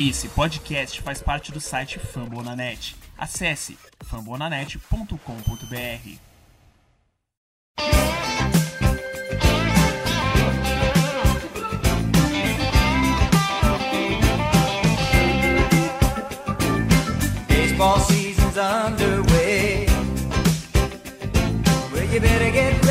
Esse podcast faz parte do site Fambonanet. Acesse fambonanet.com.br. Baseball season's underway. Well, you better get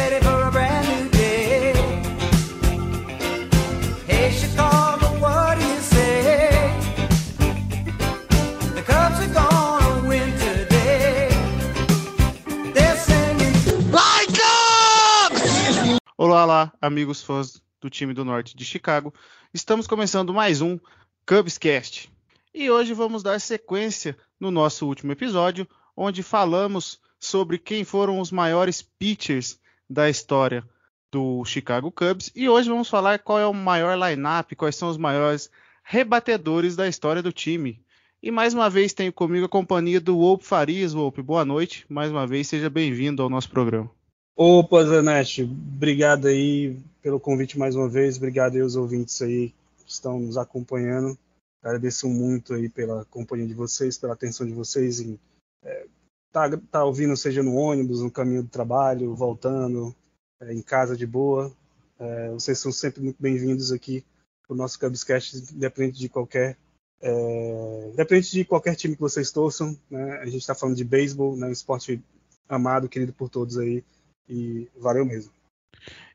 Olá lá, amigos fãs do time do norte de Chicago. Estamos começando mais um Cubscast. E hoje vamos dar sequência no nosso último episódio, onde falamos sobre quem foram os maiores pitchers da história do Chicago Cubs. E hoje vamos falar qual é o maior lineup, quais são os maiores rebatedores da história do time. E mais uma vez tenho comigo a companhia do Wolpe Farias. Wolpe, boa noite. Mais uma vez, seja bem-vindo ao nosso programa. Opa, Zanetti, obrigado aí pelo convite mais uma vez, obrigado aí aos ouvintes aí que estão nos acompanhando. Agradeço muito aí pela companhia de vocês, pela atenção de vocês em é, tá, tá ouvindo, seja no ônibus, no caminho do trabalho, voltando, é, em casa de boa. É, vocês são sempre muito bem-vindos aqui o nosso Cubscast, independente de qualquer é, de qualquer time que vocês torçam, né? A gente está falando de beisebol, né? Um esporte amado, querido por todos aí, e valeu mesmo.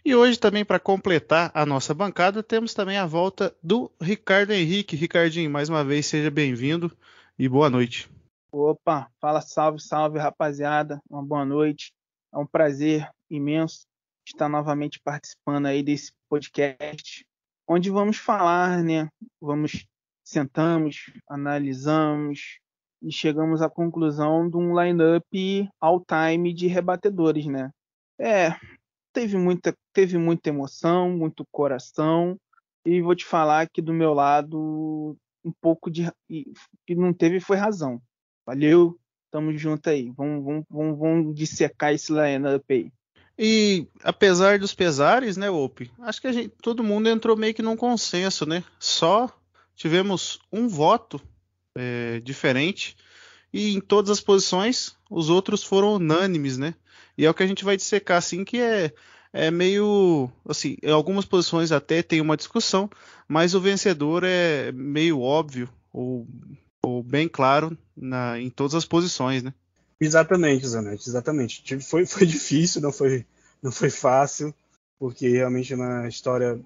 E hoje também para completar a nossa bancada temos também a volta do Ricardo Henrique. Ricardinho, mais uma vez seja bem-vindo e boa noite. Opa, fala salve, salve rapaziada, uma boa noite. É um prazer imenso estar novamente participando aí desse podcast, onde vamos falar, né? Vamos sentamos, analisamos e chegamos à conclusão de um lineup all-time de rebatedores, né? É, teve muita, teve muita emoção, muito coração e vou te falar que do meu lado um pouco de que não teve foi razão. Valeu, tamo junto aí. Vamos, vamos, vamos, vamos dissecar esse lineup aí. E apesar dos pesares, né, Ope? Acho que a gente, todo mundo entrou meio que num consenso, né? Só tivemos um voto é, diferente e em todas as posições os outros foram unânimes, né? E é o que a gente vai dissecar assim que é é meio assim, em algumas posições até tem uma discussão, mas o vencedor é meio óbvio ou, ou bem claro na, em todas as posições, né? Exatamente, Zanetti, exatamente. Foi, foi difícil, não foi, não foi fácil, porque realmente na história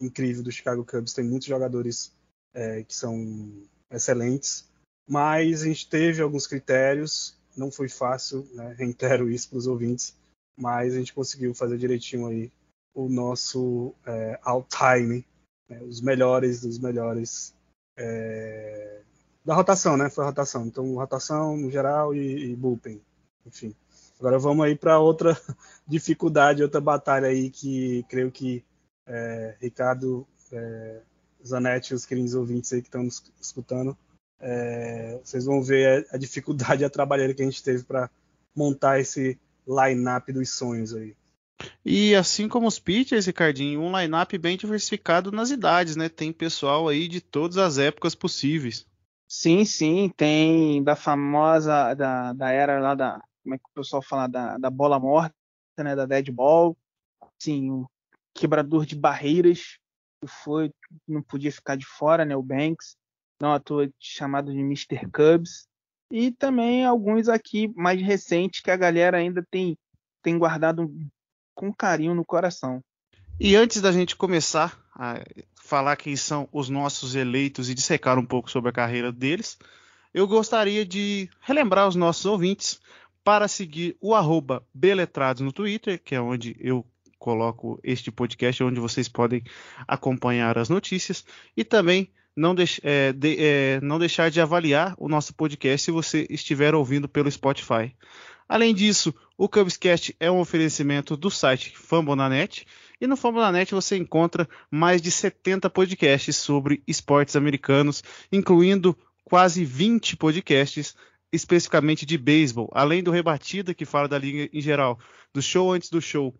incrível do Chicago Cubs tem muitos jogadores é, que são excelentes, mas a gente teve alguns critérios, não foi fácil, né? reitero isso para os ouvintes, mas a gente conseguiu fazer direitinho aí o nosso é, all-time, né? os melhores dos melhores é, da rotação, né? Foi a rotação. Então, rotação no geral e, e bullpen, enfim. Agora vamos aí para outra dificuldade, outra batalha aí que creio que é, Ricardo é, Zanetti, os queridos ouvintes aí que estão nos escutando, é, vocês vão ver a, a dificuldade e a trabalheira que a gente teve para montar esse line-up dos sonhos aí. E assim como os pitchers, Ricardinho, um line-up bem diversificado nas idades, né? Tem pessoal aí de todas as épocas possíveis. Sim, sim, tem da famosa, da, da era lá da, como é que o pessoal fala, da, da bola morta, né? Da dead ball. Sim, o quebrador de barreiras, que foi, não podia ficar de fora, né? O Banks, não à toa chamado de Mr. Cubs. E também alguns aqui mais recentes que a galera ainda tem, tem guardado com carinho no coração. E antes da gente começar a falar quem são os nossos eleitos e dissecar um pouco sobre a carreira deles, eu gostaria de relembrar os nossos ouvintes para seguir o arroba Beletrados no Twitter, que é onde eu coloco este podcast, onde vocês podem acompanhar as notícias, e também não, é, de, é, não deixar de avaliar o nosso podcast se você estiver ouvindo pelo Spotify. Além disso, o Cubscast é um oferecimento do site Fambonanet, e no Fambonanet você encontra mais de 70 podcasts sobre esportes americanos, incluindo quase 20 podcasts especificamente de beisebol, além do Rebatida, que fala da liga em geral, do show antes do show,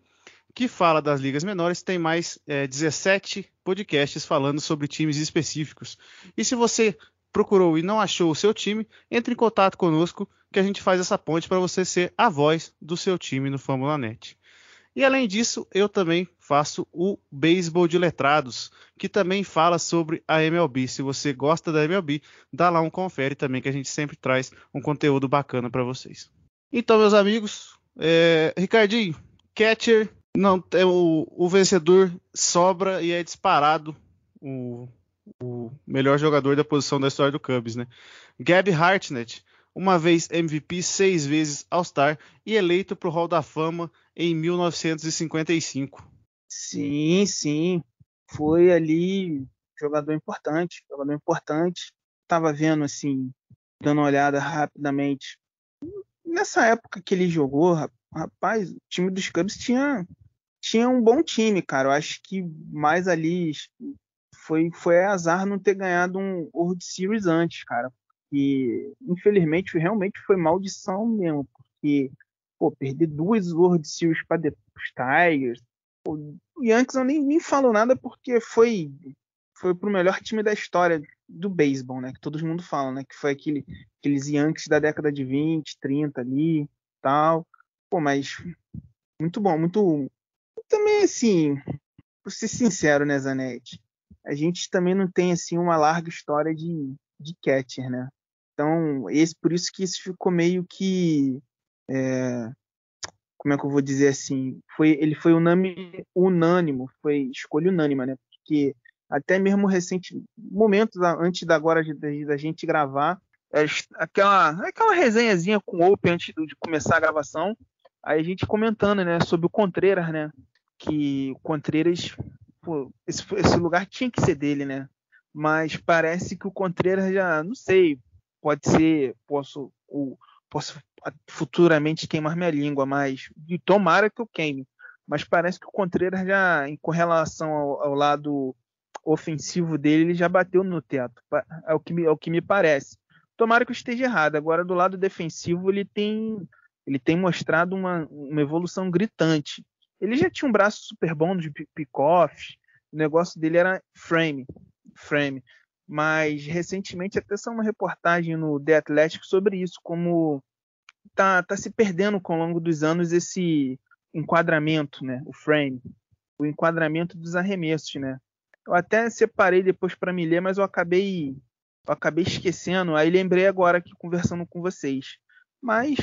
que fala das ligas menores, tem mais é, 17 podcasts falando sobre times específicos. E se você procurou e não achou o seu time, entre em contato conosco que a gente faz essa ponte para você ser a voz do seu time no Fórmula Net. E além disso, eu também faço o Beisebol de Letrados, que também fala sobre a MLB. Se você gosta da MLB, dá lá um confere também, que a gente sempre traz um conteúdo bacana para vocês. Então, meus amigos, é... Ricardinho, catcher, não, é o, o vencedor sobra e é disparado o, o melhor jogador da posição da história do Cubs, né? Gabby Hartnett, uma vez MVP, seis vezes All-Star e eleito para o Hall da Fama em 1955. Sim, sim. Foi ali jogador importante, jogador importante. Tava vendo assim, dando uma olhada rapidamente. Nessa época que ele jogou, rapaz, o time dos Cubs tinha tinha um bom time, cara. Eu acho que mais ali foi foi azar não ter ganhado um World Series antes, cara. E infelizmente realmente foi maldição mesmo, porque pô, perder duas World Series para os Tigers. Pô, o Yankees eu nem, nem falo nada porque foi foi pro melhor time da história do beisebol, né? Que todo mundo fala, né? Que foi aquele, aqueles Yankees da década de 20, 30 ali, tal. Pô, mas muito bom, muito também assim, por ser sincero, né, Zanetti? A gente também não tem assim uma larga história de, de catcher, né? Então, esse por isso que isso ficou meio que é, como é que eu vou dizer assim, foi ele foi unânimo, foi escolha unânime, né? Porque até mesmo recente momentos antes da agora da gente gravar, é, aquela aquela resenhazinha com o Open antes de começar a gravação, aí a gente comentando, né, sobre o Contreras, né? Que o Contreras, pô, esse, esse lugar tinha que ser dele, né? Mas parece que o Contreras já, não sei, pode ser, posso, posso futuramente queimar minha língua, mas e tomara que eu queime. Mas parece que o Contreras já, com relação ao, ao lado ofensivo dele, ele já bateu no teto. É o que me, é o que me parece. Tomara que eu esteja errado. Agora, do lado defensivo, ele tem, ele tem mostrado uma, uma evolução gritante. Ele já tinha um braço super bom de pick-off, o negócio dele era frame, frame. Mas recentemente até saiu uma reportagem no The Athletic sobre isso, como tá, tá se perdendo com ao longo dos anos esse enquadramento, né? O frame, o enquadramento dos arremessos, né? Eu até separei depois para me ler, mas eu acabei eu acabei esquecendo. Aí lembrei agora aqui conversando com vocês. Mas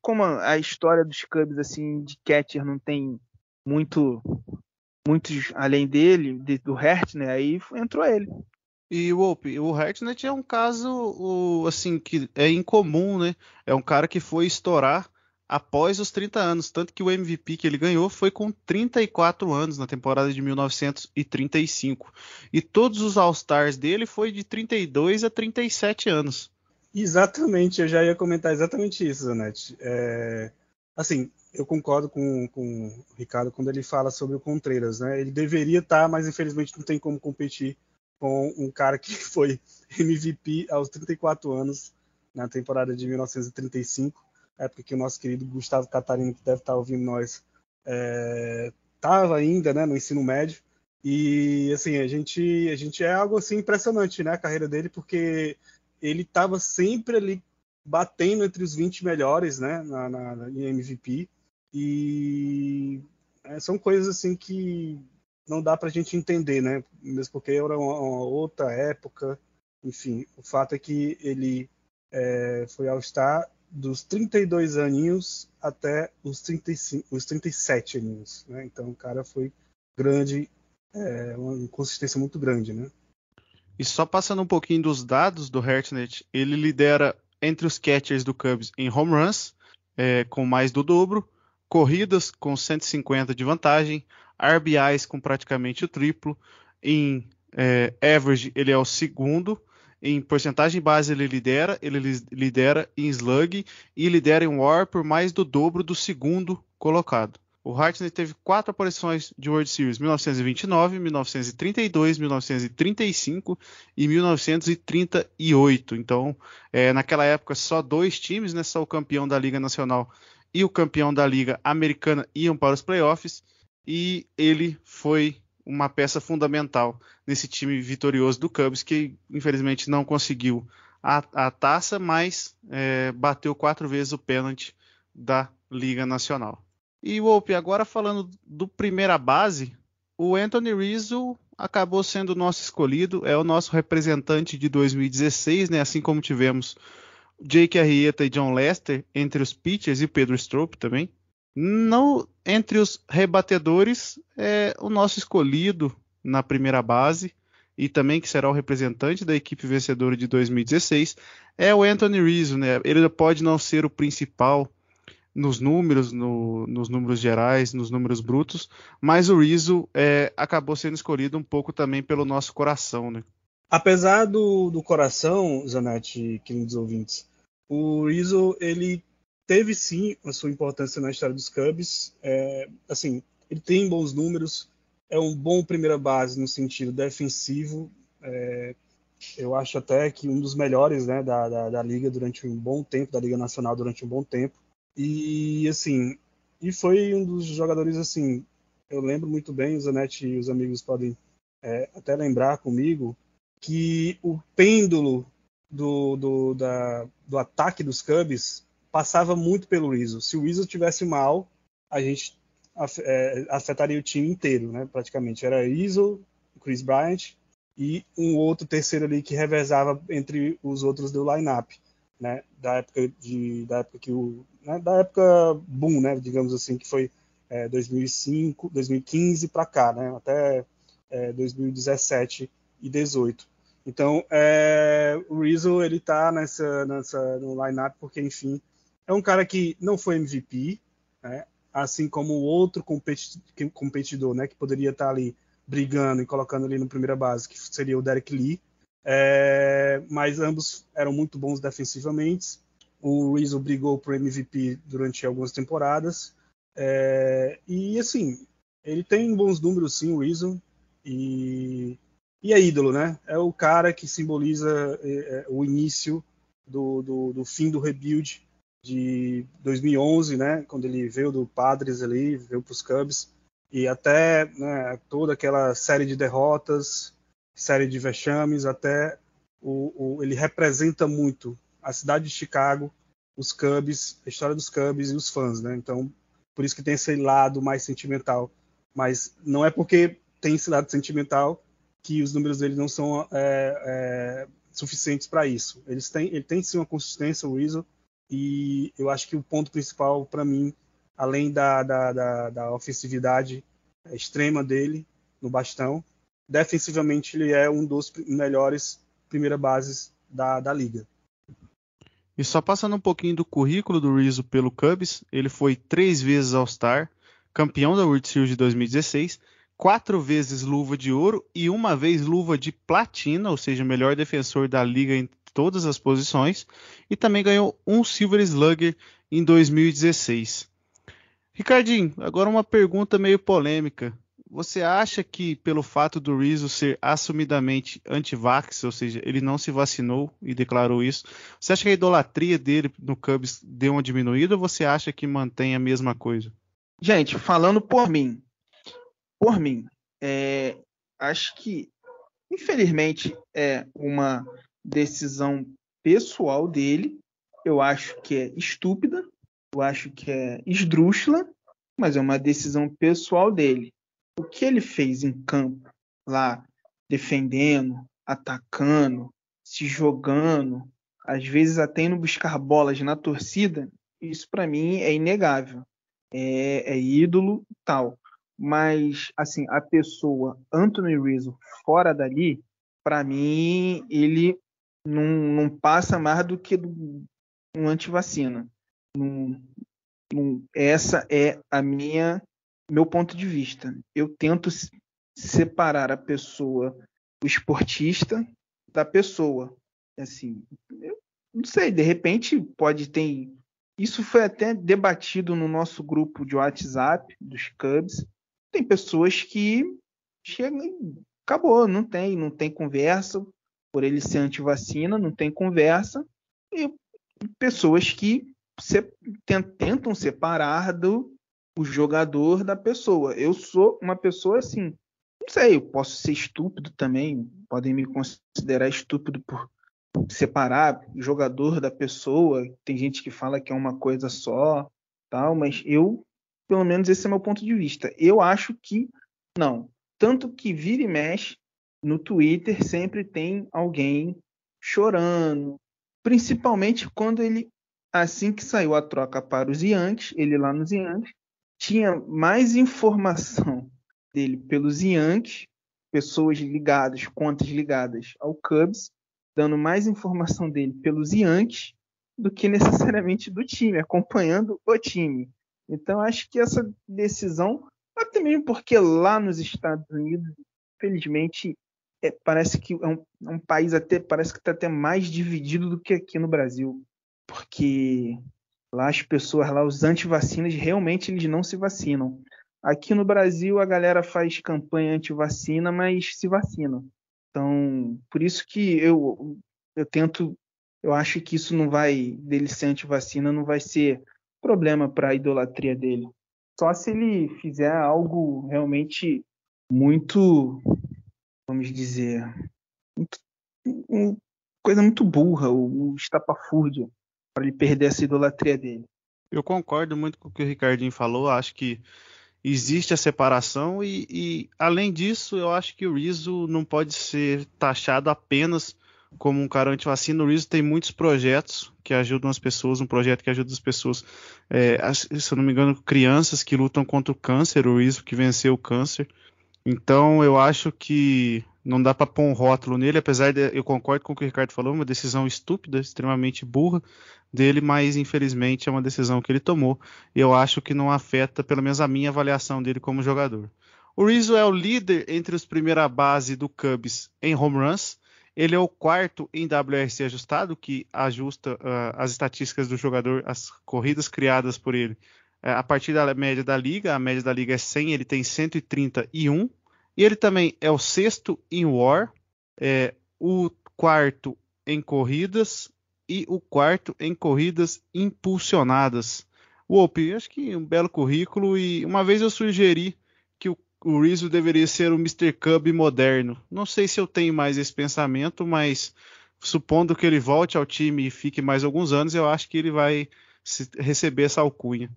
como a história dos Cubs assim de catcher não tem muito muitos além dele, de, do Hert, né? Aí entrou ele. E o Wolpe, o Hartnett é um caso o, assim que é incomum, né? É um cara que foi estourar após os 30 anos, tanto que o MVP que ele ganhou foi com 34 anos na temporada de 1935. E todos os All-Stars dele foi de 32 a 37 anos. Exatamente, eu já ia comentar exatamente isso, Zanetti. É, assim, eu concordo com, com o Ricardo quando ele fala sobre o Contreiras, né? Ele deveria estar, tá, mas infelizmente não tem como competir com um cara que foi MVP aos 34 anos na temporada de 1935, época que o nosso querido Gustavo Catarino, que deve estar ouvindo nós, estava é, ainda né, no ensino médio. E assim, a gente, a gente é algo assim impressionante, né, a carreira dele, porque ele estava sempre ali batendo entre os 20 melhores, né, na, na, em MVP. E é, são coisas assim que não dá para a gente entender, né? Mesmo porque era uma, uma, outra época. Enfim, o fato é que ele é, foi ao estar dos 32 aninhos até os, 35, os 37 aninhos, né? Então o cara foi grande, é, uma consistência muito grande, né? E só passando um pouquinho dos dados do Hartnett, ele lidera entre os catchers do Cubs em home runs, é, com mais do dobro, corridas com 150 de vantagem, RBIs com praticamente o triplo, em é, average ele é o segundo, em porcentagem base ele lidera, ele lidera em slug e lidera em WAR por mais do dobro do segundo colocado. O Hartnett teve quatro aparições de World Series: 1929, 1932, 1935 e 1938. Então, é, naquela época, só dois times, né, só o campeão da Liga Nacional e o campeão da Liga Americana iam para os playoffs e ele foi uma peça fundamental nesse time vitorioso do Cubs, que infelizmente não conseguiu a, a taça, mas é, bateu quatro vezes o pênalti da Liga Nacional. E o agora falando do primeira base, o Anthony Rizzo acabou sendo o nosso escolhido, é o nosso representante de 2016, né? Assim como tivemos Jake Arrieta e John Lester entre os pitchers e Pedro Strop também. No, entre os rebatedores, é o nosso escolhido na primeira base e também que será o representante da equipe vencedora de 2016 é o Anthony Rizzo, né? Ele pode não ser o principal nos números, no, nos números gerais, nos números brutos, mas o Rizzo é, acabou sendo escolhido um pouco também pelo nosso coração, né? Apesar do, do coração, Zanetti, queridos ouvintes, o Rizzo ele teve sim a sua importância na história dos Cubs. É, assim, ele tem bons números, é um bom primeira base no sentido defensivo. É, eu acho até que um dos melhores né, da, da, da, liga durante um bom tempo, da Liga Nacional durante um bom tempo. E assim, e foi um dos jogadores assim, eu lembro muito bem, o Zanetti e os amigos podem é, até lembrar comigo, que o pêndulo do, do, da, do ataque dos Cubs passava muito pelo Rizzo. Se o Rizzo tivesse mal, a gente é, afetaria o time inteiro, né? Praticamente era Rizzo, Chris Bryant e um outro terceiro ali que revezava entre os outros do lineup, né? Da época de, da época que o, né? da época boom, né? Digamos assim, que foi é, 2005, 2015 para cá, né? Até é, 2017 e 18. Então, é, o Rizzo ele tá nessa, nessa no lineup porque, enfim, é um cara que não foi MVP, né? assim como outro competidor, né, que poderia estar ali brigando e colocando ali no primeira base, que seria o Derek Lee. É, mas ambos eram muito bons defensivamente. O Rizzo brigou por MVP durante algumas temporadas. É, e assim, ele tem bons números sim, o Rizzo. E, e é ídolo, né? É o cara que simboliza é, é o início do, do, do fim do rebuild de 2011, né, quando ele veio do Padres ali, veio para os Cubs, e até né, toda aquela série de derrotas, série de vexames, até o, o, ele representa muito a cidade de Chicago, os Cubs, a história dos Cubs e os fãs, né? Então, por isso que tem esse lado mais sentimental. Mas não é porque tem esse lado sentimental que os números dele não são é, é, suficientes para isso. Eles têm, ele tem sim uma consistência, o Weasel, e eu acho que o ponto principal para mim, além da, da, da, da, ofensividade extrema dele no bastão, defensivamente ele é um dos melhores primeira bases da, da liga. E só passando um pouquinho do currículo do Rizzo pelo Cubs, ele foi três vezes All-Star, campeão da World Series de 2016, quatro vezes luva de ouro e uma vez luva de platina, ou seja, melhor defensor da liga em todas as posições, e também ganhou um Silver Slugger em 2016. Ricardinho, agora uma pergunta meio polêmica. Você acha que pelo fato do Rizzo ser assumidamente anti-vax, ou seja, ele não se vacinou e declarou isso, você acha que a idolatria dele no Cubs deu uma diminuída ou você acha que mantém a mesma coisa? Gente, falando por mim, por mim, é, acho que infelizmente é uma decisão pessoal dele. Eu acho que é estúpida, eu acho que é esdrúxula, mas é uma decisão pessoal dele. O que ele fez em campo, lá, defendendo, atacando, se jogando, às vezes até indo buscar bolas na torcida, isso para mim é inegável. É, é ídolo tal. Mas, assim, a pessoa Anthony Rizzo fora dali, para mim, ele não, não passa mais do que um antivacina. Não, essa é a minha meu ponto de vista. Eu tento separar a pessoa, o esportista, da pessoa. Assim, eu não sei, de repente pode ter. Isso foi até debatido no nosso grupo de WhatsApp dos Cubs. Tem pessoas que chegam e acabou, não tem, não tem conversa por ele ser anti-vacina, não tem conversa, e pessoas que se, tentam separar do o jogador da pessoa. Eu sou uma pessoa assim, não sei, eu posso ser estúpido também, podem me considerar estúpido por separar jogador da pessoa. Tem gente que fala que é uma coisa só, tal, mas eu, pelo menos esse é meu ponto de vista. Eu acho que não. Tanto que vira e mexe no Twitter sempre tem alguém chorando, principalmente quando ele assim que saiu a troca para os Yankees, ele lá nos Yankees tinha mais informação dele pelos Yankees, pessoas ligadas, contas ligadas ao Cubs, dando mais informação dele pelos Yankees do que necessariamente do time, acompanhando o time. Então acho que essa decisão, até mesmo porque lá nos Estados Unidos, infelizmente, é, parece que é um, é um, país até parece que está até mais dividido do que aqui no Brasil, porque lá as pessoas lá os anti-vacinas realmente eles não se vacinam. Aqui no Brasil a galera faz campanha anti-vacina, mas se vacina. Então, por isso que eu, eu tento, eu acho que isso não vai, dele ser anti-vacina, não vai ser problema para a idolatria dele. Só se ele fizer algo realmente muito, vamos dizer, muito, coisa muito burra, o estapafúrdia, para ele perder essa idolatria dele. Eu concordo muito com o que o Ricardinho falou, acho que existe a separação e, e, além disso, eu acho que o Rizzo não pode ser taxado apenas como um cara anti-vacina. O Rizzo tem muitos projetos que ajudam as pessoas, um projeto que ajuda as pessoas, é, se eu não me engano, crianças que lutam contra o câncer, o Rizzo que venceu o câncer. Então eu acho que não dá para pôr um rótulo nele, apesar de eu concordo com o que o Ricardo falou, uma decisão estúpida, extremamente burra dele, mas infelizmente é uma decisão que ele tomou e eu acho que não afeta, pelo menos a minha avaliação dele como jogador. O Rizzo é o líder entre os primeira base do Cubs em home runs. Ele é o quarto em WRC ajustado, que ajusta uh, as estatísticas do jogador, as corridas criadas por ele é, a partir da média da liga, a média da liga é 100, ele tem 131. E ele também é o sexto em WAR, é, o quarto em corridas e o quarto em corridas impulsionadas. Wolpe, acho que um belo currículo e uma vez eu sugeri que o, o Rizzo deveria ser o Mr. Cub moderno. Não sei se eu tenho mais esse pensamento, mas supondo que ele volte ao time e fique mais alguns anos, eu acho que ele vai receber essa alcunha.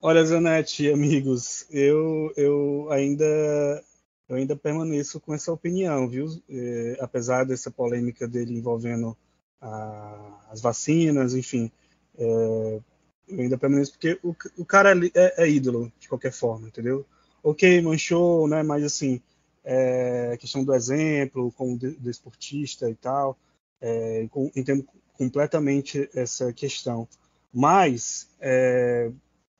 Olha, Zanetti, amigos, eu, eu ainda eu ainda permaneço com essa opinião, viu? É, apesar dessa polêmica dele envolvendo a, as vacinas, enfim, é, eu ainda permaneço porque o, o cara é, é, ídolo de qualquer forma, entendeu? Ok, manchou, né? Mas assim, é, questão do exemplo, como desportista de e tal, é, com, entendo completamente essa questão. Mas é,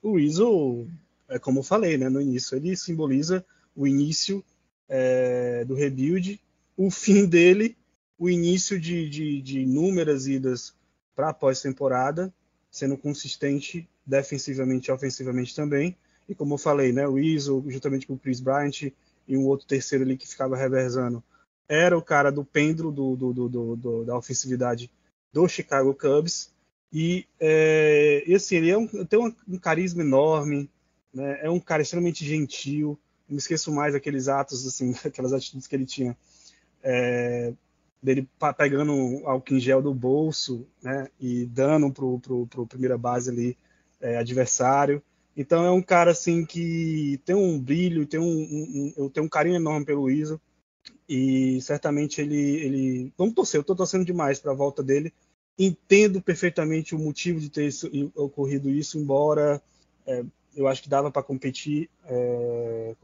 o Weasel, é como eu falei né, no início, ele simboliza o início é, do rebuild, o fim dele, o início de, de, de inúmeras idas para a pós-temporada, sendo consistente defensivamente e ofensivamente também. E como eu falei, né, o Weasel, juntamente com o Chris Bryant e um outro terceiro ali que ficava reversando, era o cara do pêndulo do, do, do da ofensividade do Chicago Cubs. E, é, e assim, ele é um, tem um, um, carisma enorme, né? é um cara extremamente gentil. Não me esqueço mais daqueles atos, assim, aquelas atitudes que ele tinha. É, dele pegando álcool em gel do bolso né, e dando pro, pro, pro primeira base ali é, adversário. Então é um cara assim que tem um brilho, tem um, um, eu tenho um carinho enorme pelo Iso e certamente ele, ele vamos torcer, eu estou torcendo demais para a volta dele, entendo perfeitamente o motivo de ter isso, ocorrido isso, embora é, eu acho que dava para competir é,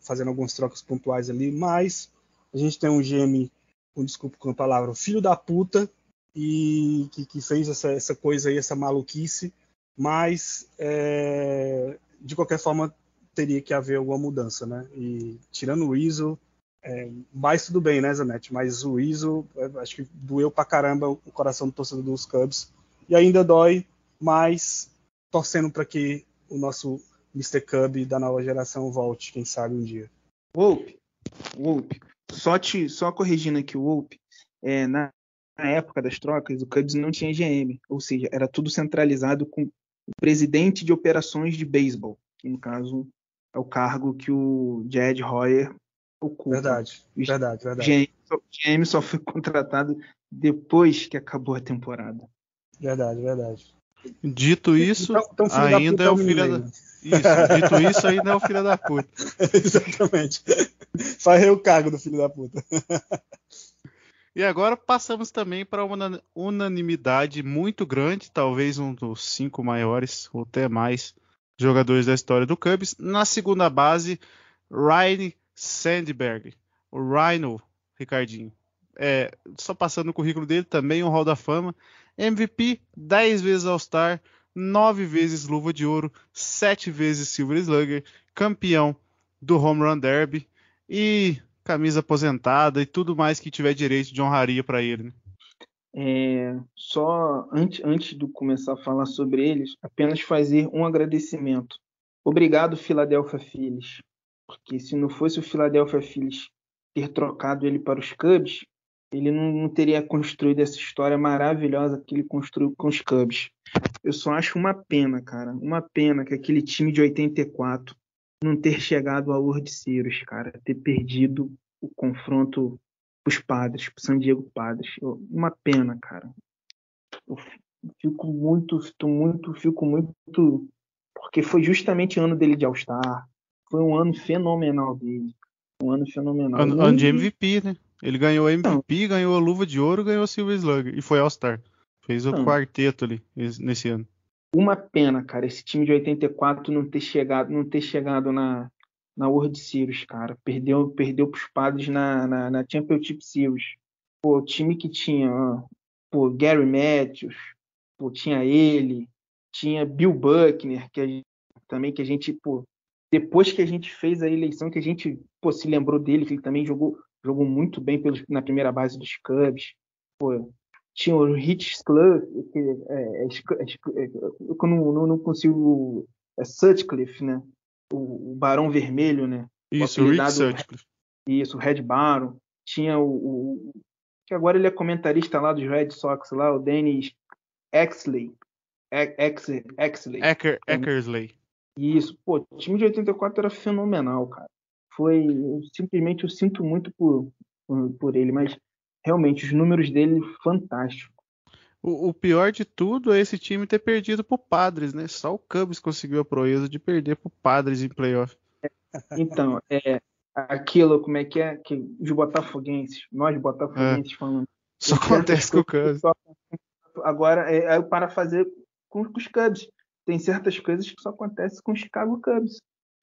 fazendo algumas trocas pontuais ali, mas a gente tem um GM, com desculpa com a palavra, filho da puta, e que, que fez essa, essa, coisa aí, essa maluquice, mas é, de qualquer forma teria que haver alguma mudança, né? E tirando o Weasel, é, mas tudo bem, né, Zanetti? Mas o ISO, é, acho que doeu pra caramba o coração do torcedor dos Cubs. E ainda dói, mas torcendo para que o nosso Mr. Cub da nova geração volte, quem sabe um dia. Wolpe, Wolpe, só, te, só corrigindo aqui o Wolpe, é, na, na época das trocas, o Cubs não tinha GM, ou seja, era tudo centralizado com o presidente de operações de beisebol, que no caso é o cargo que o Jed Hoyer o culpa. Verdade, verdade, verdade. GM GM só foi contratado depois que acabou a temporada. Verdade, verdade. Dito isso, Então- então, ainda é o filho da... Isso, dito isso, ainda é o filho da puta. Exatamente. Farrei o cargo do filho da puta. E agora passamos também para uma una- unanimidade muito grande, talvez um dos cinco maiores ou até mais jogadores da história do Cubs. Na segunda base, Ryan Sandberg, o Rhino, Ricardinho. É, só passando o currículo dele, também um Hall da Fama. MVP, 10 vezes All-Star, 9 vezes Luva de Ouro, 7 vezes Silver Slugger, campeão do Home Run Derby e camisa aposentada e tudo mais que tiver direito de honraria para ele. né? É, só antes, antes de começar a falar sobre eles, apenas fazer um agradecimento. Obrigado, Philadelphia Phillies, porque se não fosse o Philadelphia Phillies ter trocado ele para os Cubs, ele não, teria construído essa história maravilhosa que ele construiu com os Cubs. Eu só acho uma pena, cara, uma pena que aquele time de 84 não ter chegado ao World Series, cara, ter perdido o confronto os padres, pro San Diego Padres. Eu- uma pena, cara. Eu fico muito, fico muito, fico muito. Porque foi justamente o ano dele de All-Star. Foi um ano fenomenal dele. Um ano fenomenal. Ano, ano de MVP, né? Ele ganhou MVP, ganhou a luva de ouro, ganhou a Silver Slugger e foi All-Star. Fez o Não. quarteto ali esse- nesse ano. Uma pena, cara, esse time de 84 não ter chegado, não ter chegado na, na World Series, cara. Perdeu, perdeu pros padres na, na, na Championship Series. Pô, o time que tinha, pô, Gary Matthews, pô, tinha ele, tinha Bill Buckner, que a gente- também que a gente, pô, depois que a gente fez a eleição, que a gente, pô, se lembrou dele, que ele também jogou, jogou muito bem pelos, na primeira base dos Cubs. Pô, tinha o Rich Sclug, que é, é, é, é, eu não, não, não consigo. É Sutcliffe, né? O, o Barão Vermelho, né? Isso, o Rick Sutcliffe. Isso, o Red Baron. Tinha o, o- que agora ele é comentarista lá dos Red Sox, lá, o Dennis Exley. Ex- Ex- Exley. Ecker, Eckersley. Isso, pô, o time de 84 era fenomenal, cara. Foi, eu simplesmente eu sinto muito por, por, por ele, mas realmente os números dele fantásticos. O, o pior de tudo é esse time ter perdido pro Padres, né? Só o Cubs conseguiu a proeza de perder pro Padres em playoff. Então, é aquilo, como é que é? Que os botafoguenses, nós botafoguenses falando. Só acontece com o Cubs. só- Agora, é, é para fazer com, com os Cubs. Tem certas coisas que só acontecem com os Chicago Cubs.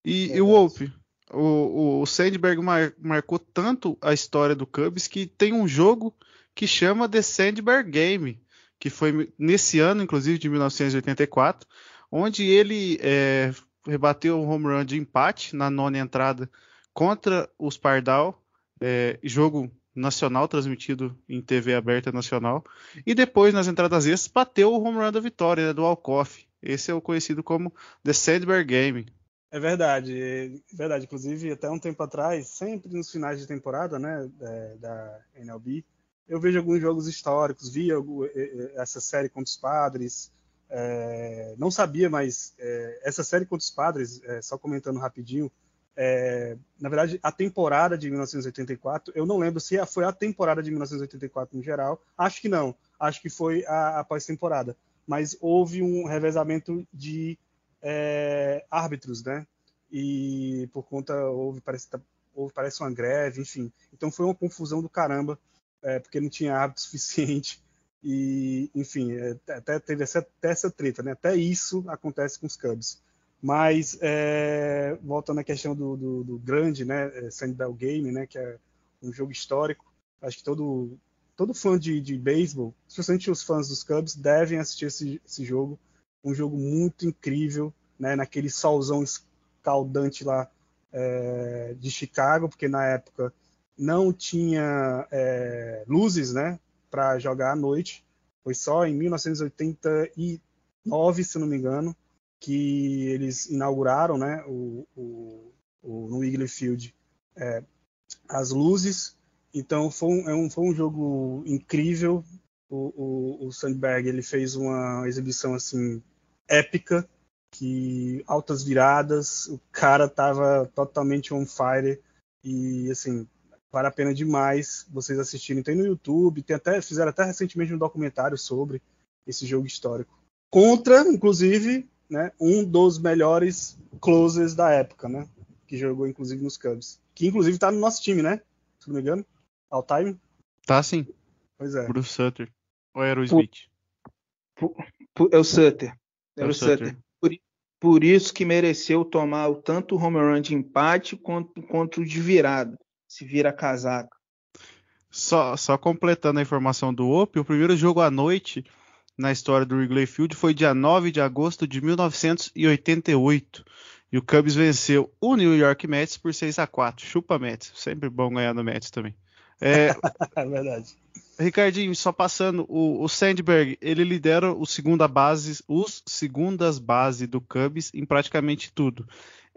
E, e Verdade. o Wolpe, o, o Sandberg mar- marcou tanto a história do Cubs que tem um jogo que chama The Sandberg Game, que foi nesse ano, inclusive, de 1984, onde ele é, rebateu um home run de empate na nona entrada contra os Pardal, é, jogo nacional transmitido em TV aberta nacional, e depois nas entradas extras bateu o home run da vitória, né, do Alcoff. Esse é o conhecido como The Sandberg Game. É verdade, é verdade. Inclusive, até um tempo atrás, sempre nos finais de temporada, né, da, da NLB, eu vejo alguns jogos históricos, vi algum- eh, eh, essa série contra os Padres, é, não sabia, mas é, essa série contra os Padres, é, só comentando rapidinho, é, na verdade, a temporada de 1984, eu não lembro se foi a temporada de 1984 no geral, acho que não, acho que foi a, a pós-temporada, mas houve um revezamento de é, árbitros, né? E por conta houve parece, houve parece uma greve, enfim. Então foi uma confusão do caramba, é, porque não tinha árbitro suficiente e, enfim, é, até teve essa, até essa treta, né? Até isso acontece com os Cubs. Mas é, voltando à questão do, do, do grande, né? é, Sandbell Game, né? Que é um jogo histórico. Acho que todo todo fã de, de beisebol, especialmente os fãs dos Cubs, devem assistir esse, esse jogo um jogo muito incrível, né, naquele solzão escaldante lá é, de Chicago, porque na época não tinha é, luzes, né, para jogar à noite. Foi só em 1989, se não me engano, que eles inauguraram, né, o, o, o no Wrigley Field é, as luzes. Então foi um, é foi um jogo incrível. O, o, o Sandberg ele fez uma exibição assim épica, que altas viradas, o cara tava totalmente on fire E assim, vale a pena demais vocês assistirem. Tem no YouTube, tem até fizeram até recentemente um documentário sobre esse jogo histórico. Contra, inclusive, né, um dos melhores closers da época, né? Que jogou inclusive nos Cubs. Que inclusive tá no nosso time, né? Se não me engano. All time. Tá sim. Pois é. Bruce Sutter. Ou era o Smith? Pu- É o Sutter. É Era o o Sutter. Sutter. Por, por isso que mereceu tomar o- tanto o home run de empate quanto, quanto o de virada. Se vira casaca. Só, só completando a informação do OP, o primeiro jogo à noite na história do Wrigley Field foi dia 9 de agosto de 1988. E o Cubs venceu o New York Mets por 6 a 4 Chupa Mets. Sempre bom ganhar no Mets também. É, É verdade. Ricardinho, só passando, o, o Sandberg, ele lidera o segunda base, os segundas bases do Cubs em praticamente tudo.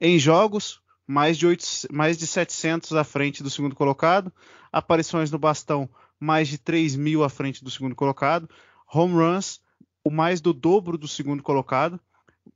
Em jogos, mais de, 8, mais de 700 à frente do segundo colocado. Aparições no bastão, mais de 3 mil à frente do segundo colocado. Home runs, o mais do dobro do segundo colocado.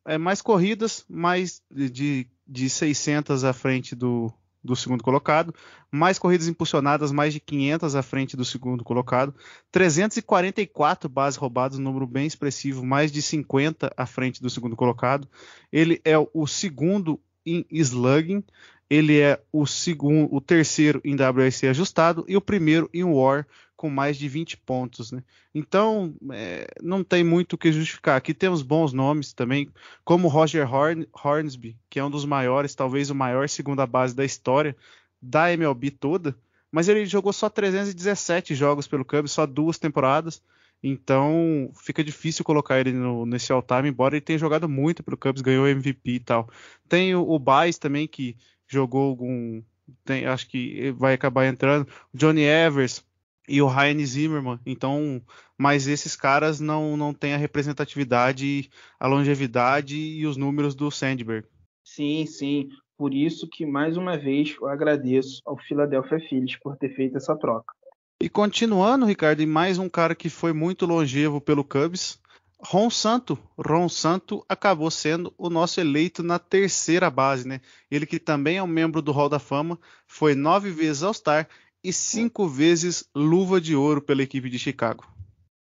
É, mais corridas, mais de, de 600 à frente do, do segundo colocado. Mais corridas impulsionadas, mais de 500 à frente do segundo colocado. 344 bases roubadas, um número bem expressivo, mais de 50 à frente do segundo colocado. Ele é o segundo em slugging, ele é o segundo, o terceiro em WRC ajustado e o primeiro em WAR com mais de 20 pontos, né? Então, é, não tem muito o que justificar. Aqui temos bons nomes também, como Roger Horn, Hornsby, que é um dos maiores, talvez o maior segunda base da história da MLB toda, mas ele jogou só 317 jogos pelo Cubs, só duas temporadas. Então fica difícil colocar ele no, nesse all-time, embora ele tenha jogado muito pelo Cubs, ganhou MVP e tal. Tem o, o Baez também, que jogou algum. Tem, acho que vai acabar entrando. O Johnny Evers e o Ryan Zimmerman. Então, mas esses caras não, não têm a representatividade, a longevidade e os números do Sandberg. Sim, sim. Por isso que, mais uma vez, eu agradeço ao Philadelphia Phillies por ter feito essa troca. E continuando, Ricardo, e mais um cara que foi muito longevo pelo Cubs, Ron Santo. Ron Santo acabou sendo o nosso eleito na terceira base, né? Ele que também é um membro do Hall da Fama, foi nove vezes All-Star e cinco vezes luva de ouro pela equipe de Chicago.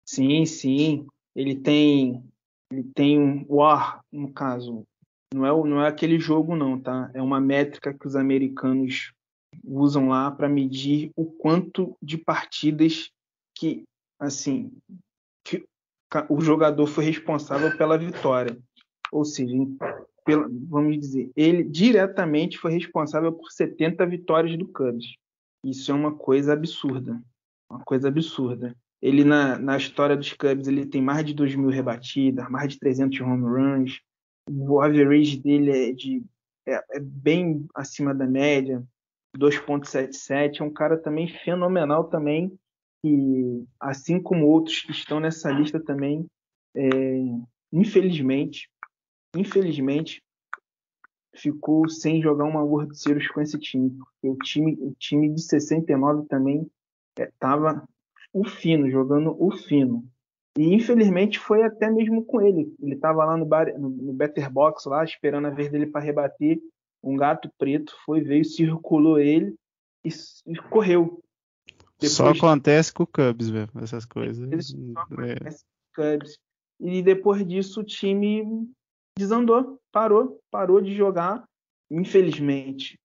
Sim, sim. Ele tem, ele tem um WAR, no caso. Não é, o- não é aquele jogo, não, tá? É uma métrica que os americanos usam lá para medir o quanto de partidas que, assim, o jogador foi responsável pela vitória. Ou seja, pela- vamos dizer, ele diretamente foi responsável por 70 vitórias do Cubs. Isso é uma coisa absurda. Uma coisa absurda. Ele, na, na história dos Cubs, ele tem mais de 2 mil rebatidas, mais de 300 home runs. O average dele é, de, é, é bem acima da média, 2.77. É um cara também fenomenal também, e assim como outros que estão nessa lista também, é, infelizmente, infelizmente, ficou sem jogar uma World Series com esse time. Porque o time, o time de 69 também estava o fino, jogando o fino. E infelizmente foi até mesmo com ele. Ele estava lá no, bar, no, no batter box lá, esperando a vez dele para rebater. Um gato preto foi, veio, circulou ele e, e correu. Só acontece com o Cubs, velho, essas coisas. É. acontece com o Cubs. E depois disso o time desandou, parou, parou de jogar. Infelizmente,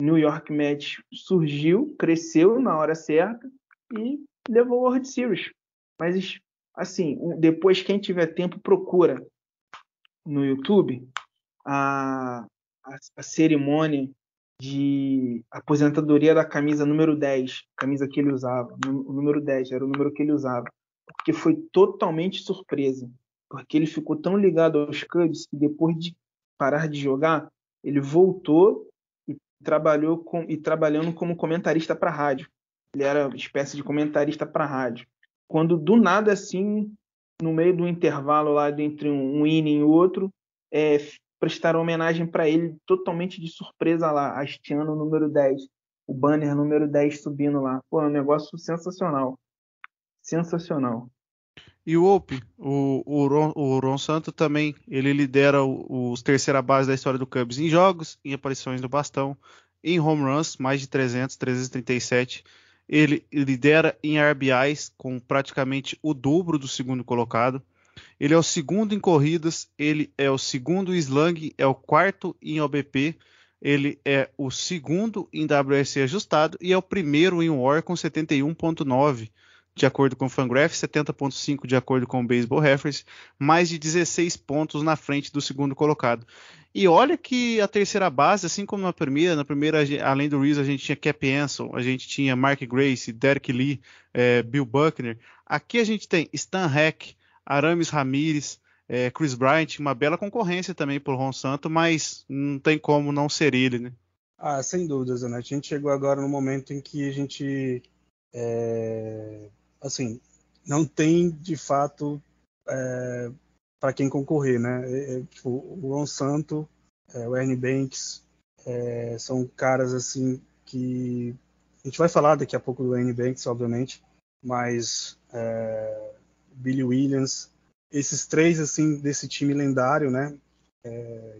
New York Mets surgiu, cresceu na hora certa e levou o World Series. Mas assim, depois quem tiver tempo procura no YouTube a, a, a cerimônia de aposentadoria da camisa número 10, camisa que ele usava, o número 10 era o número que ele usava, porque foi totalmente surpresa, porque ele ficou tão ligado aos Cubs que depois de parar de jogar, ele voltou e trabalhou com e trabalhando como comentarista para rádio. Ele era uma espécie de comentarista para rádio. Quando do nada assim, no meio do intervalo lá entre um, um inning e outro, é, prestaram homenagem para ele totalmente de surpresa lá, hasteando o número 10, o banner número 10 subindo lá. Pô, é um negócio sensacional. Sensacional. E o Ope, o, o, Ron, o Ron Santo também, ele lidera os terceira base da história do Cubs em jogos, em aparições no bastão, em home runs, mais de 300, 337. Ele lidera em RBIs com praticamente o dobro do segundo colocado. Ele é o segundo em corridas, ele é o segundo em slug, é o quarto em OBP, ele é o segundo em WRC ajustado e é o primeiro em WAR com 71.9 de acordo com o Fangraph, 70.5 de acordo com o Baseball Reference, mais de 16 pontos na frente do segundo colocado. E olha que a terceira base, assim como na primeira, na primeira, além do Reese, a gente tinha Cap Anson, a gente tinha Mark Grace, Derek Lee, é, Bill Buckner. Aqui a gente tem Stan Heck, Aramis Ramirez, é, Chris Bryant, uma bela concorrência também por Ron Santo, mas não tem como não ser ele, né? Ah, sem dúvidas, né? A gente chegou agora no momento em que a gente é, assim, não tem de fato é, para quem concorrer, né? É, é, tipo, o Ron Santo, é, o Ernie Banks, é, são caras assim que a gente vai falar daqui a pouco do Ernie Banks, obviamente, mas Billy Williams, esses três assim desse time lendário, né?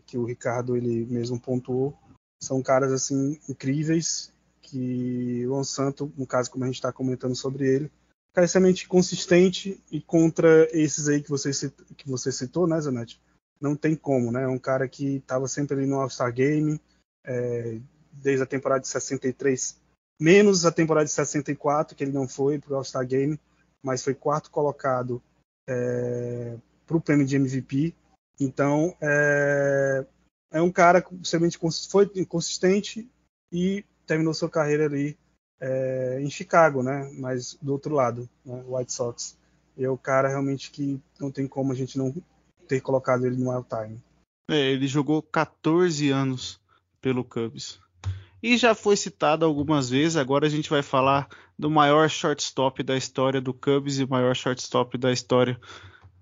que o Ricardo ele mesmo pontuou, são caras assim incríveis que o Santo, no caso como a gente está comentando sobre ele, cara extremamente consistente e contra esses aí que você, que você citou, né, Zanetti? Não tem como, né? É um cara que estava sempre ali no All-Star Game, é, desde a temporada de 63, menos a temporada de 64, que ele não foi para o All-Star Game, mas foi quarto colocado é, para o prêmio de MVP. Então, é, é um cara que foi consistente e terminou sua carreira ali é, em Chicago, né? Mas do outro lado, né? White Sox. E é o cara realmente que não tem como a gente não ter colocado ele no all time. É, ele jogou 14 anos pelo Cubs. E já foi citado algumas vezes, agora a gente vai falar do maior shortstop da história do Cubs e o maior shortstop da história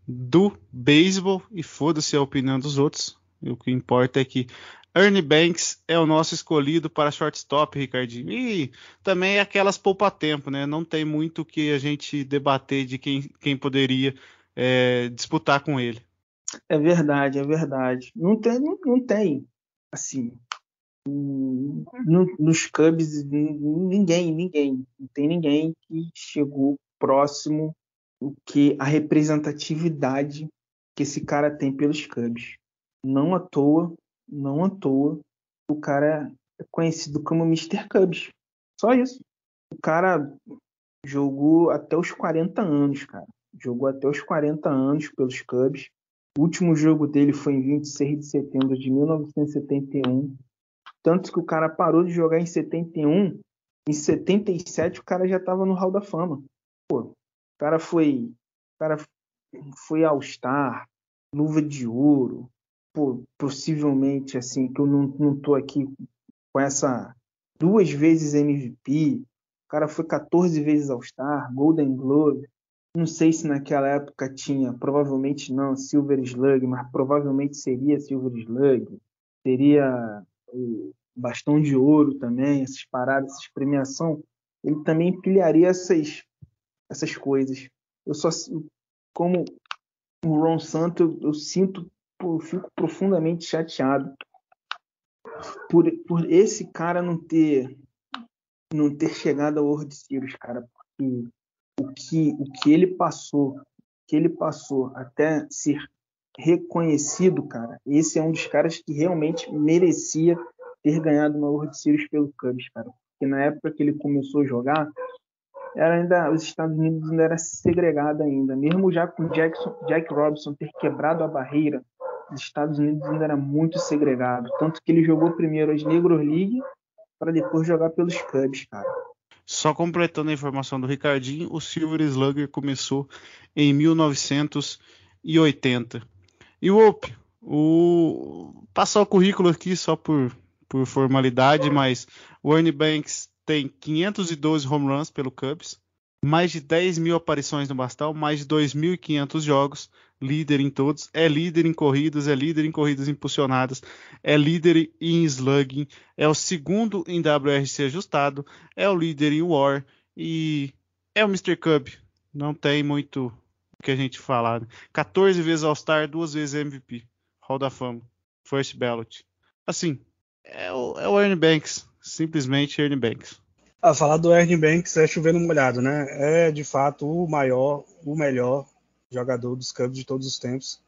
do beisebol. E foda-se a opinião dos outros. O que importa é que Ernie Banks é o nosso escolhido para shortstop, Ricardinho. E também é aquelas poupa-tempo, né? Não tem muito que a gente debater de quem, quem poderia é, disputar com ele. É verdade, é verdade. Não tem, não, não tem. Assim, no, nos Cubs, ninguém, ninguém, não tem ninguém que chegou próximo do que a representatividade que esse cara tem pelos Cubs. Não à toa, não à toa, o cara é conhecido como Mr. Cubs. Só isso. O cara jogou até os 40 anos, cara. Jogou até os 40 anos pelos Cubs. O último jogo dele foi em 26 de setembro de 1971. Tanto que o cara parou de jogar em 71. Em 77 o cara já estava no Hall da Fama. Pô, o cara foi, o cara foi All-Star, luva de ouro, possivelmente, assim, que eu não, não tô aqui com essa duas vezes MVP, o cara foi 14 vezes All-Star, Golden Globe, não sei se naquela época tinha, provavelmente não, Silver Slug, mas provavelmente seria Silver Slug, teria o Bastão de Ouro também, essas paradas, essas premiação, ele também empilharia essas, essas coisas. Eu só, como o Ron Santo, eu, eu sinto eu fico profundamente chateado por, por esse cara não ter não ter chegado ao World Series, cara, porque o que o que ele passou, que ele passou até ser reconhecido, cara, esse é um dos caras que realmente merecia ter ganhado uma World Series pelo Cubs, cara. Porque na época que ele começou a jogar, era ainda os Estados Unidos ainda era segregado ainda, mesmo já com Jackson, Jack Robinson ter quebrado a barreira os Estados Unidos ainda era muito segregado. Tanto que ele jogou primeiro as Negro League para depois jogar pelos Cubs, cara. Só completando a informação do Ricardinho, o Silver Slugger começou em 1980. E o Op, o passar o currículo aqui só por, por formalidade, mas o Ernie Banks tem 512 home runs pelo Cubs, mais de 10 mil aparições no Bastal, mais de 2.500 jogos, líder em todos, é líder em corridas, é líder em corridas impulsionadas, é líder em slugging, é o segundo em WRC ajustado, é o líder em WAR e é o Mr. Cub. Não tem muito que a gente falar. 14 vezes All-Star, duas vezes MVP, Hall da Fama, First Ballot. Assim, é o, é o Ernie Banks, simplesmente Ernie Banks? Ah, falar do Ernie Banks é chovendo molhado, né? É de fato o maior, o melhor jogador dos Cubs de todos os tempos.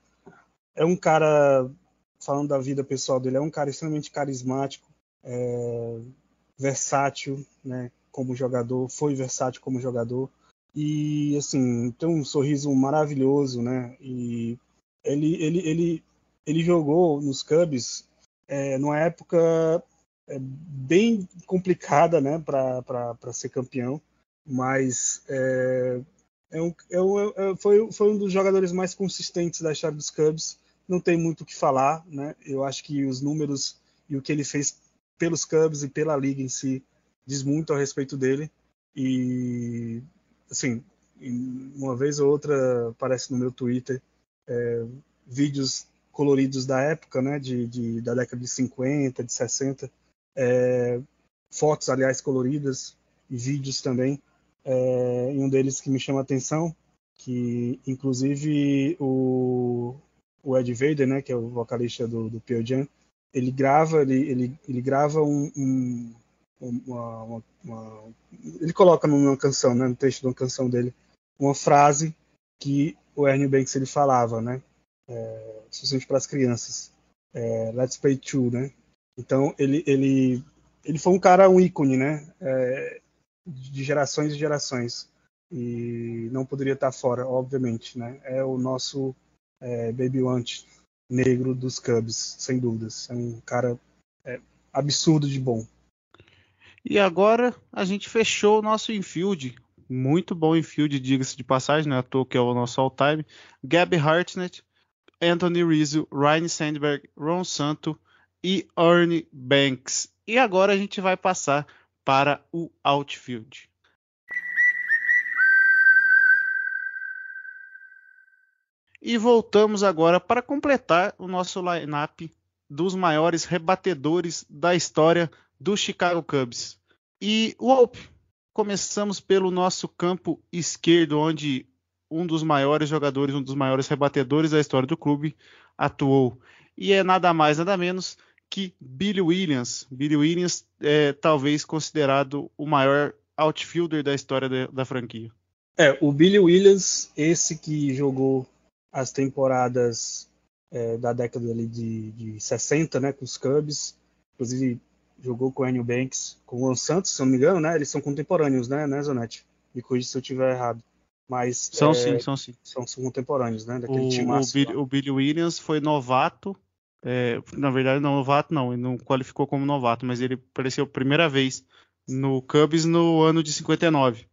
É um cara, falando da vida pessoal dele, é um cara extremamente carismático, é, versátil, né? Como jogador, foi versátil como jogador e assim tem um sorriso maravilhoso, né? E ele ele ele ele jogou nos Cubs é, numa época é, bem complicada, né? Para ser campeão, mas é, é um, é um, é, foi, foi um dos jogadores mais consistentes da história dos Cubs. Não tem muito o que falar, né? Eu acho que os números e o que ele fez pelos Cubs e pela liga em si diz muito a respeito dele. E, assim, uma vez ou outra aparece no meu Twitter é, vídeos coloridos da época, né, de, de, da década de 50, de 60, é, fotos, aliás, coloridas e vídeos também. É, e um deles que me chama a atenção, que inclusive o, o Ed Vader, né, que é o vocalista do, do Pearl Jam, ele grava, ele, ele, ele grava um, um uma, uma, uma, ele coloca numa canção, né, no texto de uma canção dele, uma frase que o Ernie Banks ele falava, né, é, especialmente para as crianças, é, Let's Play Two, né. Então ele ele ele foi um cara um ícone, né, é, de gerações e gerações e não poderia estar fora, obviamente, né. É o nosso é, Baby Want negro dos Cubs, sem dúvidas. É um cara é, absurdo de bom. E agora a gente fechou o nosso infield. Muito bom infield, diga-se de passagem, né? À que é o nosso all-time. Gabby Hartnett, Anthony Rizzo, Ryan Sandberg, Ron Santo e Ernie Banks. E agora a gente vai passar para o outfield. E voltamos agora para completar o nosso lineup dos maiores rebatedores da história do Chicago Cubs. E Wolp, começamos pelo nosso campo esquerdo, onde um dos maiores jogadores, um dos maiores rebatedores da história do clube atuou. E é nada mais, nada menos que Billy Williams. Billy Williams é talvez considerado o maior outfielder da história da, da franquia. É, o Billy Williams, esse que jogou as temporadas é, da década ali de, de 60, né, com os Cubs. Inclusive jogou com o Enio Banks, com o Juan Santos, se não me engano, né? Eles são contemporâneos, né, né Zanetti? Me corrija se eu estiver errado. Mas são é, sim, são sim. São, são contemporâneos, né? Daquele o, time o, Billy, o Billy Williams foi novato. É, na verdade, não novato não, ele não qualificou como novato, mas ele apareceu primeira vez no Cubs no ano de 59,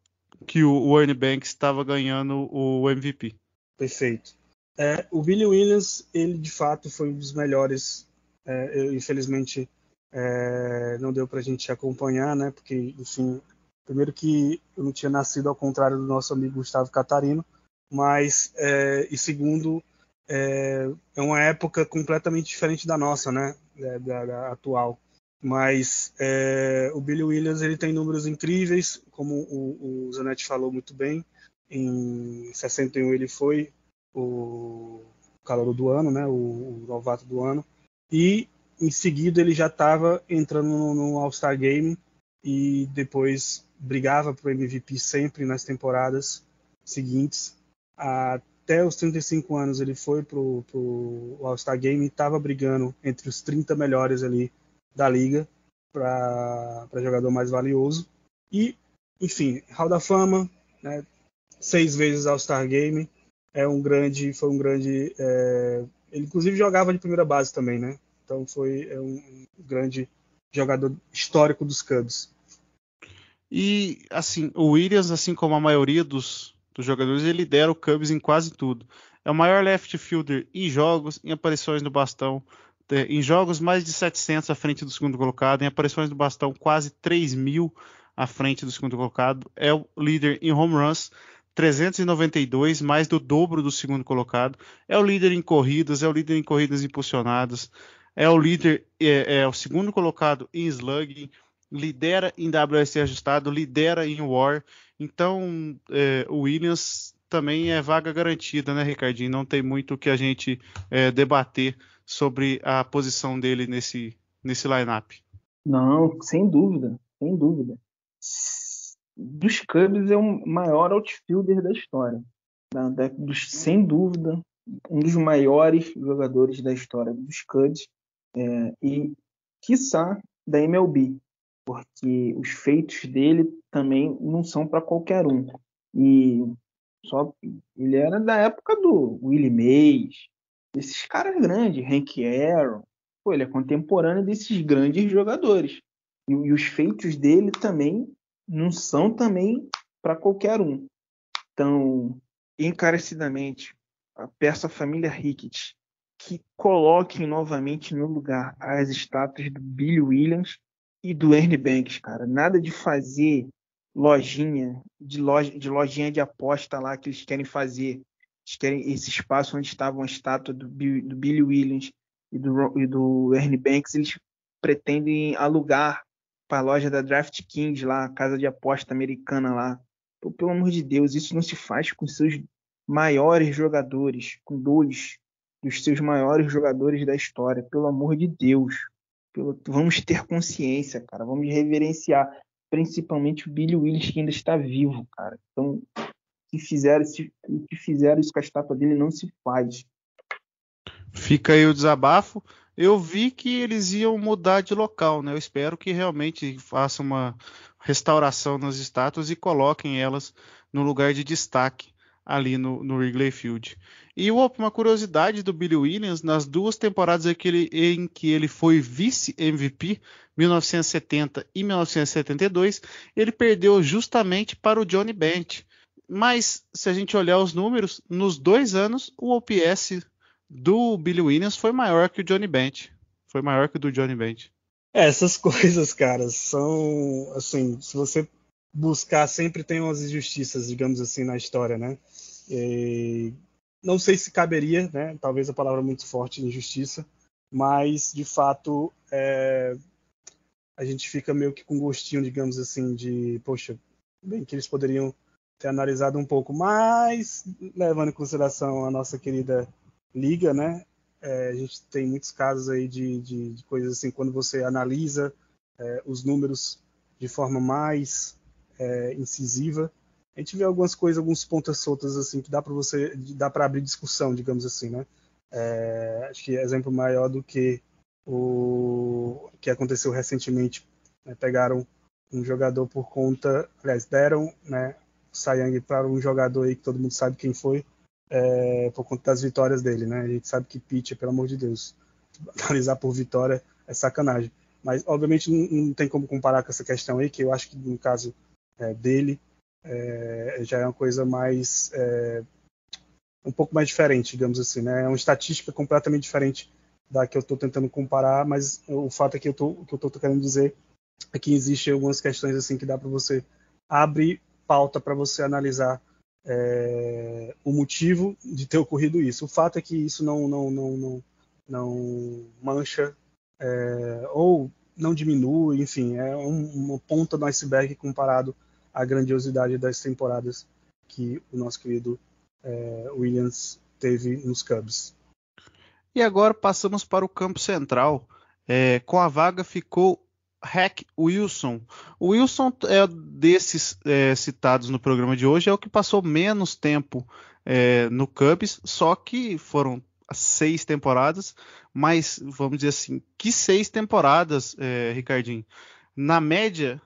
que o, o Ernie Banks estava ganhando o MVP. Perfeito. É, o Billy Williams, ele de fato foi um dos melhores. É, eu, infelizmente, é, não deu para a gente acompanhar, né? Porque, enfim, primeiro que eu não tinha nascido ao contrário do nosso amigo Gustavo Catarino, mas é, e segundo é, é, uma época completamente diferente da nossa, né? Da, da, atual. Mas é, o Billy Williams ele tem números incríveis, como o, o Zanetti falou muito bem. Em 61 ele foi o calor do ano, né, o, o, novato do ano. E em seguida ele já estava entrando no, no All-Star Game e depois brigava para o MVP sempre nas temporadas seguintes. Até os 35 anos ele foi para o All-Star Game e estava brigando entre os 30 melhores ali da liga para jogador mais valioso. E, enfim, Hall da Fama, né, seis vezes All-Star Game, é um grande, foi um grande, é, ele inclusive jogava de primeira base também, né? Então foi é um, grande jogador histórico dos Cubs. E assim, o Williams, assim como a maioria dos, dos jogadores, ele lidera o Cubs em quase tudo. É o maior left fielder em jogos, em aparições no bastão, em jogos mais de 700 à frente do segundo colocado, em aparições no bastão quase 3 mil à frente do segundo colocado. É o líder em home runs, 392, mais do dobro do segundo colocado. É o líder em corridas, é o líder em corridas impulsionadas, é o líder, é, é o segundo colocado em slugging, lidera em WSC ajustado, lidera em WAR. Então, é, o Williams também é vaga garantida, né, Ricardinho? Não tem muito o que a gente é, debater sobre a posição dele nesse, nesse lineup. Não, sem dúvida, sem dúvida. Dos Cubs é o maior outfielder da história. Da, da, dos, sem dúvida, um dos maiores jogadores da história dos Cubs é, e, quiçá, da MLB, porque os feitos dele também não são para qualquer um. E só ele era da época do Willie Mays, desses caras grandes, Hank Aaron. Pô, ele é contemporâneo desses grandes jogadores. E, e os feitos dele também não são também para qualquer um. Então, encarecidamente, peço à família Ricketts que coloquem novamente no lugar as estátuas do Billy Williams e do Ernie Banks, cara. Nada de fazer lojinha, de, loja, de lojinha de aposta lá que eles querem fazer. Eles querem esse espaço onde estava a estátua do, do Billy Williams e do, e do Ernie Banks, eles pretendem alugar para a loja da Draft Kings lá, a casa de aposta americana lá. Pô, pelo amor de Deus, isso não se faz com seus maiores jogadores, com dois dos seus maiores jogadores da história. Pelo amor de Deus. Pelo, vamos ter consciência, cara. Vamos reverenciar principalmente o Billy Willis, que ainda está vivo, cara. Então, que fizeram, o que fizeram isso com a estátua dele não se faz. Fica aí o desabafo. Eu vi que eles iam mudar de local, né? Eu espero que realmente façam uma restauração nas estátuas e coloquem elas no lugar de destaque ali no, no Wrigley Field. E uma curiosidade do Billy Williams, nas duas temporadas em que ele, em que ele foi vice-MVP, 1970 e 1972, ele perdeu justamente para o Johnny Bench. Mas, se a gente olhar os números, nos dois anos, o OPS do Billy Williams foi maior que o Johnny Bench. Foi maior que o do Johnny Bench. É, essas coisas, cara, são assim, se você buscar, sempre tem umas injustiças, digamos assim, na história, né? E não sei se caberia, né? Talvez a palavra muito forte, injustiça, mas de fato é, a gente fica meio que com gostinho, digamos assim, de poxa, bem que eles poderiam ter analisado um pouco mais, levando em consideração a nossa querida liga, né? É, a gente tem muitos casos aí de, de, de coisas assim, quando você analisa é, os números de forma mais é, incisiva, a gente vê algumas coisas, alguns pontas soltas assim que dá para você, dá para abrir discussão, digamos assim, né? É, acho que exemplo maior do que o que aconteceu recentemente, né? pegaram um jogador por conta, aliás, deram, né, Sayang para um jogador aí que todo mundo sabe quem foi, é, por conta das vitórias dele, né? A gente sabe que pitcher, pelo amor de Deus, analisar por vitória é sacanagem. Mas, obviamente, não, não, tem como comparar com essa questão aí, que eu acho que no caso é, dele é, já é uma coisa mais é, um pouco mais diferente, digamos assim, né? É uma estatística completamente diferente da que eu estou tentando comparar, mas o fato é que eu tô, o que eu estou querendo dizer é que existem algumas questões assim que dá para você abrir pauta para você analisar é, o motivo de ter ocorrido isso. O fato é que isso não não não não, não mancha é, ou não diminui, enfim, é um, uma ponta do iceberg comparado a grandiosidade das temporadas que o nosso querido é, Williams teve nos Cubs. E agora passamos para o campo central. É, com a vaga ficou Hack Wilson. O Wilson é desses é, citados no programa de hoje, é o que passou menos tempo é, no Cubs, só que foram seis temporadas, mas vamos dizer assim, que seis temporadas, é, Ricardinho. Na média,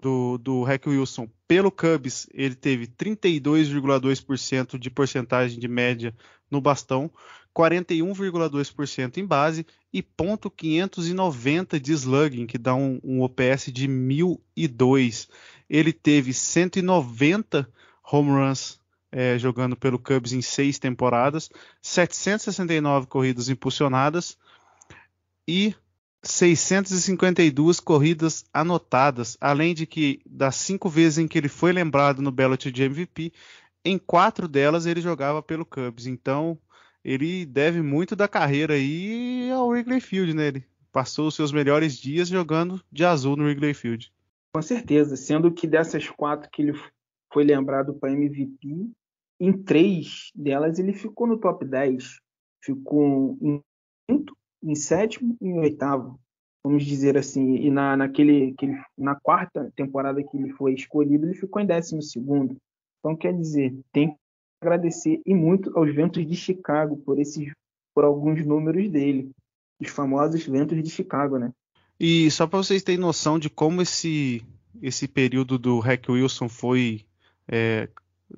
do, do Hack Wilson pelo Cubs, ele teve 32,2% de porcentagem de média no bastão, 41,2% em base e ponto .590 de slugging, que dá um, um OPS de 1002. Ele teve 190 home runs é, jogando pelo Cubs em seis temporadas, 769 corridas impulsionadas e 652 corridas anotadas, além de que das cinco vezes em que ele foi lembrado no ballot de MVP, em quatro delas ele jogava pelo Cubs. Então ele deve muito da carreira aí ao Wrigley Field, né? Ele passou os seus melhores dias jogando de azul no Wrigley Field. Com certeza, sendo que dessas quatro que ele foi lembrado para MVP, em três delas ele ficou no top 10. Ficou em quinto, em sétimo e em oitavo. vamos dizer assim, e na, naquele, aquele, na quarta temporada que ele foi escolhido, ele ficou em décimo segundo. Então, quer dizer, tem que agradecer e muito aos ventos de Chicago por esses, por alguns números dele, os famosos ventos de Chicago, né? E só para vocês terem noção de como esse esse período do Hack Wilson foi é,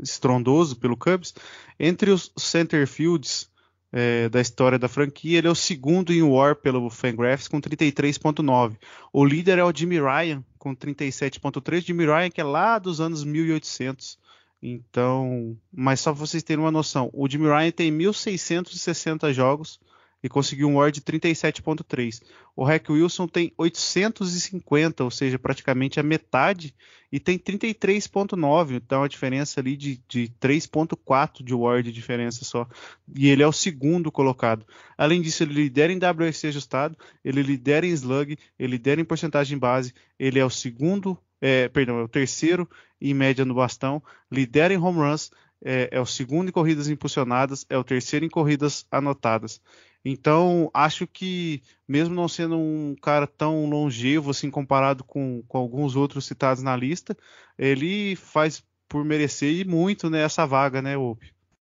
estrondoso pelo Cubs, entre os centerfields é, da história da franquia, ele é o segundo em WAR pelo Fangraphs com 33.9. O líder é o Jimmy Ryan com 37.3. Jimmy Ryan que é lá dos anos 1800. Então, mas só para vocês terem uma noção, o Jimmy Ryan tem 1.660 jogos e conseguiu um WAR de 37.3. O Hack Wilson tem 850, ou seja, praticamente a metade, e tem 33.9, então a diferença ali de, de 3.4 de WAR de diferença só. E ele é o segundo colocado. Além disso, ele lidera em WRC ajustado, ele lidera em slug, ele lidera em porcentagem base, ele é o segundo, é, perdão, é o terceiro em média no bastão, lidera em home runs, é, é, o segundo em corridas impulsionadas, é o terceiro em corridas anotadas. Então, acho que, mesmo não sendo um cara tão longevo assim comparado com, com alguns outros citados na lista, ele faz por merecer e muito né, essa vaga, né, Op?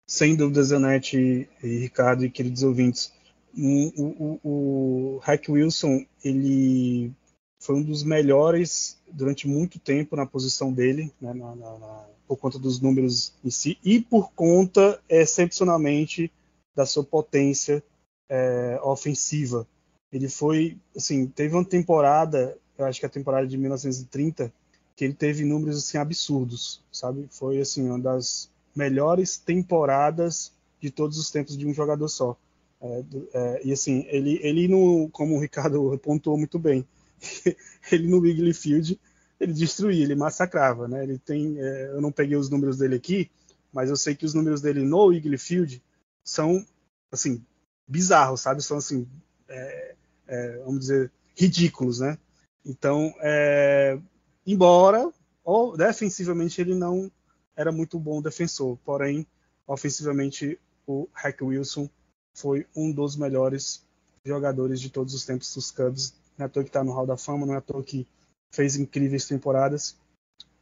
Sem dúvida, Zanetti e Ricardo e queridos ouvintes. O, o, o Hack Wilson, ele foi um dos melhores durante muito tempo na posição dele, né, na, na, na, por conta dos números em si e por conta, excepcionalmente, da sua potência é, ofensiva. Ele foi, assim, teve uma temporada, eu acho que a temporada de 1930, que ele teve números assim absurdos, sabe? Foi assim uma das melhores temporadas de todos os tempos de um jogador só. É, é, e assim, ele, ele no, como o Ricardo pontuou muito bem, ele no Wrigley Field ele destruía, ele massacrava, né? Ele tem, é, eu não peguei os números dele aqui, mas eu sei que os números dele no Wrigley Field são assim bizarros, sabe? São assim, é, é, vamos dizer, ridículos, né? Então, é, embora ou, defensivamente ele não era muito bom defensor, porém ofensivamente o Hack Wilson foi um dos melhores jogadores de todos os tempos dos Cubs. Não é à toa que está no Hall da Fama, não é à toa que fez incríveis temporadas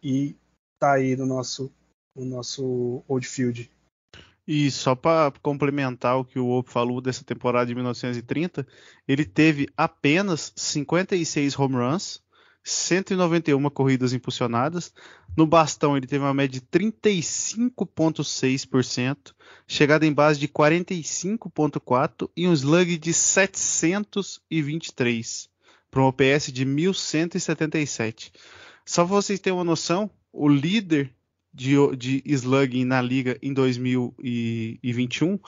e está aí no nosso, no nosso Old Field. E só para complementar o que o Ope falou dessa temporada de 1930, ele teve apenas 56 home runs, 191 corridas impulsionadas. No bastão ele teve uma média de 35,6%, chegada em base de 45,4% e um slug de 723 para um OPS de 1177. Só para vocês terem uma noção, o líder de, de slugging na liga em 2021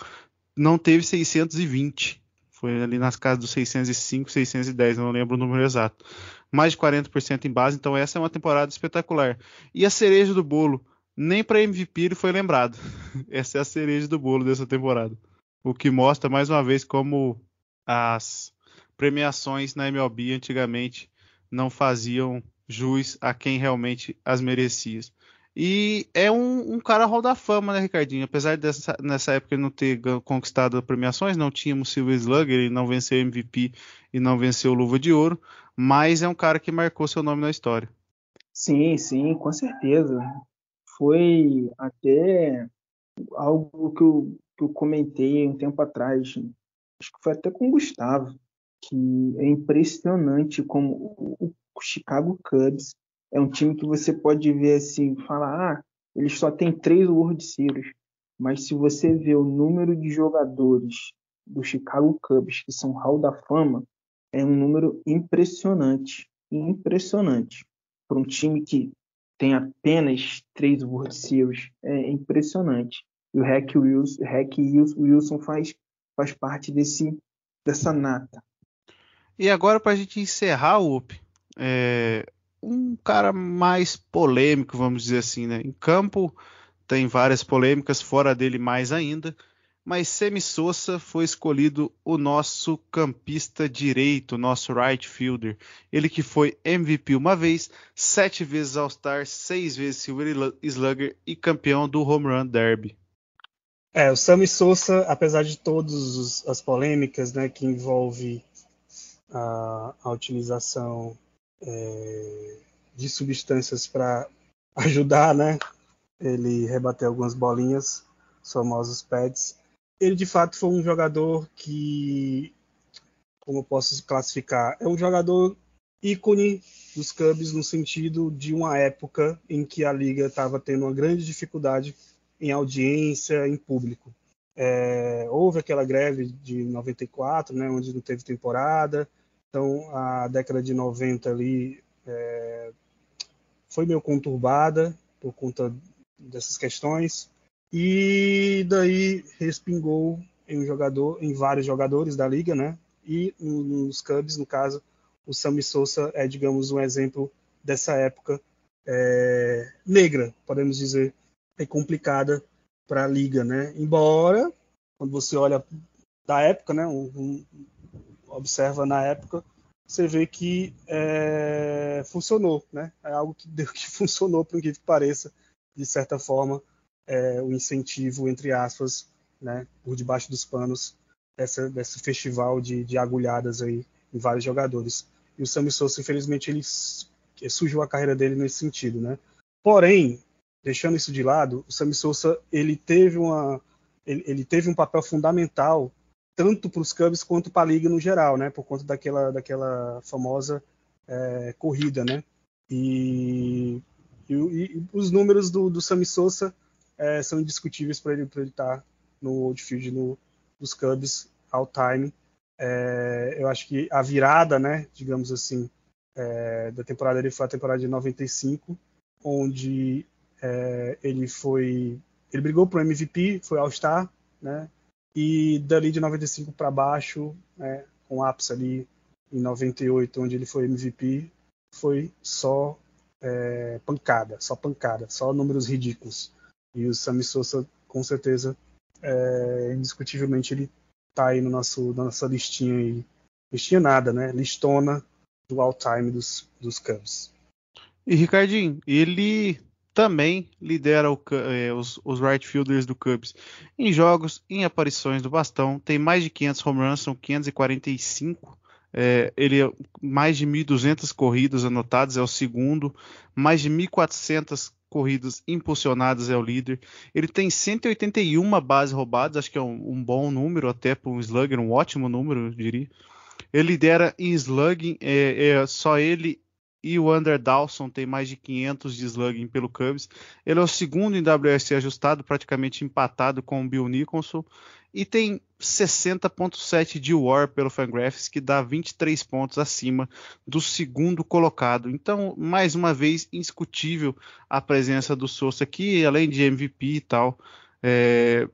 não teve 620. Foi ali nas casas dos 605, 610, não lembro o número exato. Mais de 40% em base, então essa é uma temporada espetacular. E a cereja do bolo, nem para MVP ele foi lembrado. Essa é a cereja do bolo dessa temporada. O que mostra mais uma vez como as premiações na MLB antigamente não faziam jus a quem realmente as merecia. E é um, um cara hall da fama, né, Ricardinho? Apesar dessa nessa época ele não ter conquistado premiações, não tínhamos Silver Slugger, ele não venceu MVP e não venceu Luva de Ouro, mas é um cara que marcou seu nome na história. Sim, sim, com certeza. Foi até algo que eu, que eu comentei um tempo atrás, acho que foi até com o Gustavo, que é impressionante como o Chicago Cubs é um time que você pode ver assim, falar, ah, eles só tem três World Series. Mas se você vê o número de jogadores do Chicago Cubs que são Hall da Fama, é um número impressionante. Impressionante. Para um time que tem apenas três World Series, é impressionante. E o Hack Wilson, Hack Wilson faz, faz parte desse, dessa nata. E agora, para a gente encerrar, Up, é, um cara mais polêmico, vamos dizer assim, né? Em campo tem várias polêmicas, fora dele mais ainda, mas Semi Sosa foi escolhido o nosso campista direito, nosso right fielder. Ele que foi MVP uma vez, sete vezes All-Star, seis vezes Silver Slugger e campeão do Home Run Derby. É, o Sammy Sosa, apesar de todas as polêmicas né, que envolve a, a utilização é, de substâncias para ajudar, né? Ele rebater algumas bolinhas, os famosos pads. Ele de fato foi um jogador que, como eu posso classificar, é um jogador ícone dos Cubs no sentido de uma época em que a liga estava tendo uma grande dificuldade em audiência, em público. É, houve aquela greve de 94, né, onde não teve temporada, então a década de 90 ali é, foi meio conturbada por conta dessas questões e daí respingou em um jogador, em vários jogadores da liga, né? E nos Cubs, no caso, o Sammy Sosa é, digamos, um exemplo dessa época é, negra, podemos dizer, é complicada para a liga, né? Embora quando você olha da época, né? Um, um, observa na época, você vê que é, funcionou, né? É algo que, deu, que funcionou, por que pareça, de certa forma, é, o incentivo, entre aspas, né? Por debaixo dos panos dessa, desse festival de, de agulhadas aí em vários jogadores. E o Sammy Sosa, infelizmente, ele surgiu a carreira dele nesse sentido, né? Porém, deixando isso de lado, o Sammy Sosa ele teve uma ele, ele teve um papel fundamental tanto para os Cubs quanto para a liga no geral, né? Por conta daquela, daquela famosa é, corrida, né? E, e, e, os números do, do Sammy Sosa é, são indiscutíveis para ele para ele estar tá no outfield no, dos Cubs all time. É, eu acho que a virada, né? Digamos assim, é, da temporada ele foi a temporada de 95, onde é, ele foi ele brigou para o MVP, foi All-Star, né? E dali de 95 para baixo, né, com ápice ali em 98, onde ele foi MVP, foi só é, pancada, só pancada, só números ridículos. E o Sammy Sosa, com certeza, é, indiscutivelmente, ele tá aí no nosso, na nossa listinha aí. Listinha nada, né? Listona do all-time dos, dos Cubs. E Ricardinho, ele também lidera o, é, os, os, right fielders do Cubs em jogos, em aparições do bastão. Tem mais de 500 home runs, são 545. É, ele é mais de 1.200 corridas anotadas, é o segundo. Mais de 1.400 corridas impulsionadas é o líder. Ele tem 181 bases roubadas, acho que é um, um bom número até para um slugger, um ótimo número, eu diria. Ele lidera em slugging, é, é só ele e o Under Dawson tem mais de 500 de slugging pelo Cubs. Ele é o segundo em WRC ajustado, praticamente empatado com o Bill Nicholson. E tem 60.7 de WAR pelo Fangraphs, que dá 23 pontos acima do segundo colocado. Então, mais uma vez, indiscutível a presença do Souza aqui, além de MVP e tal. É,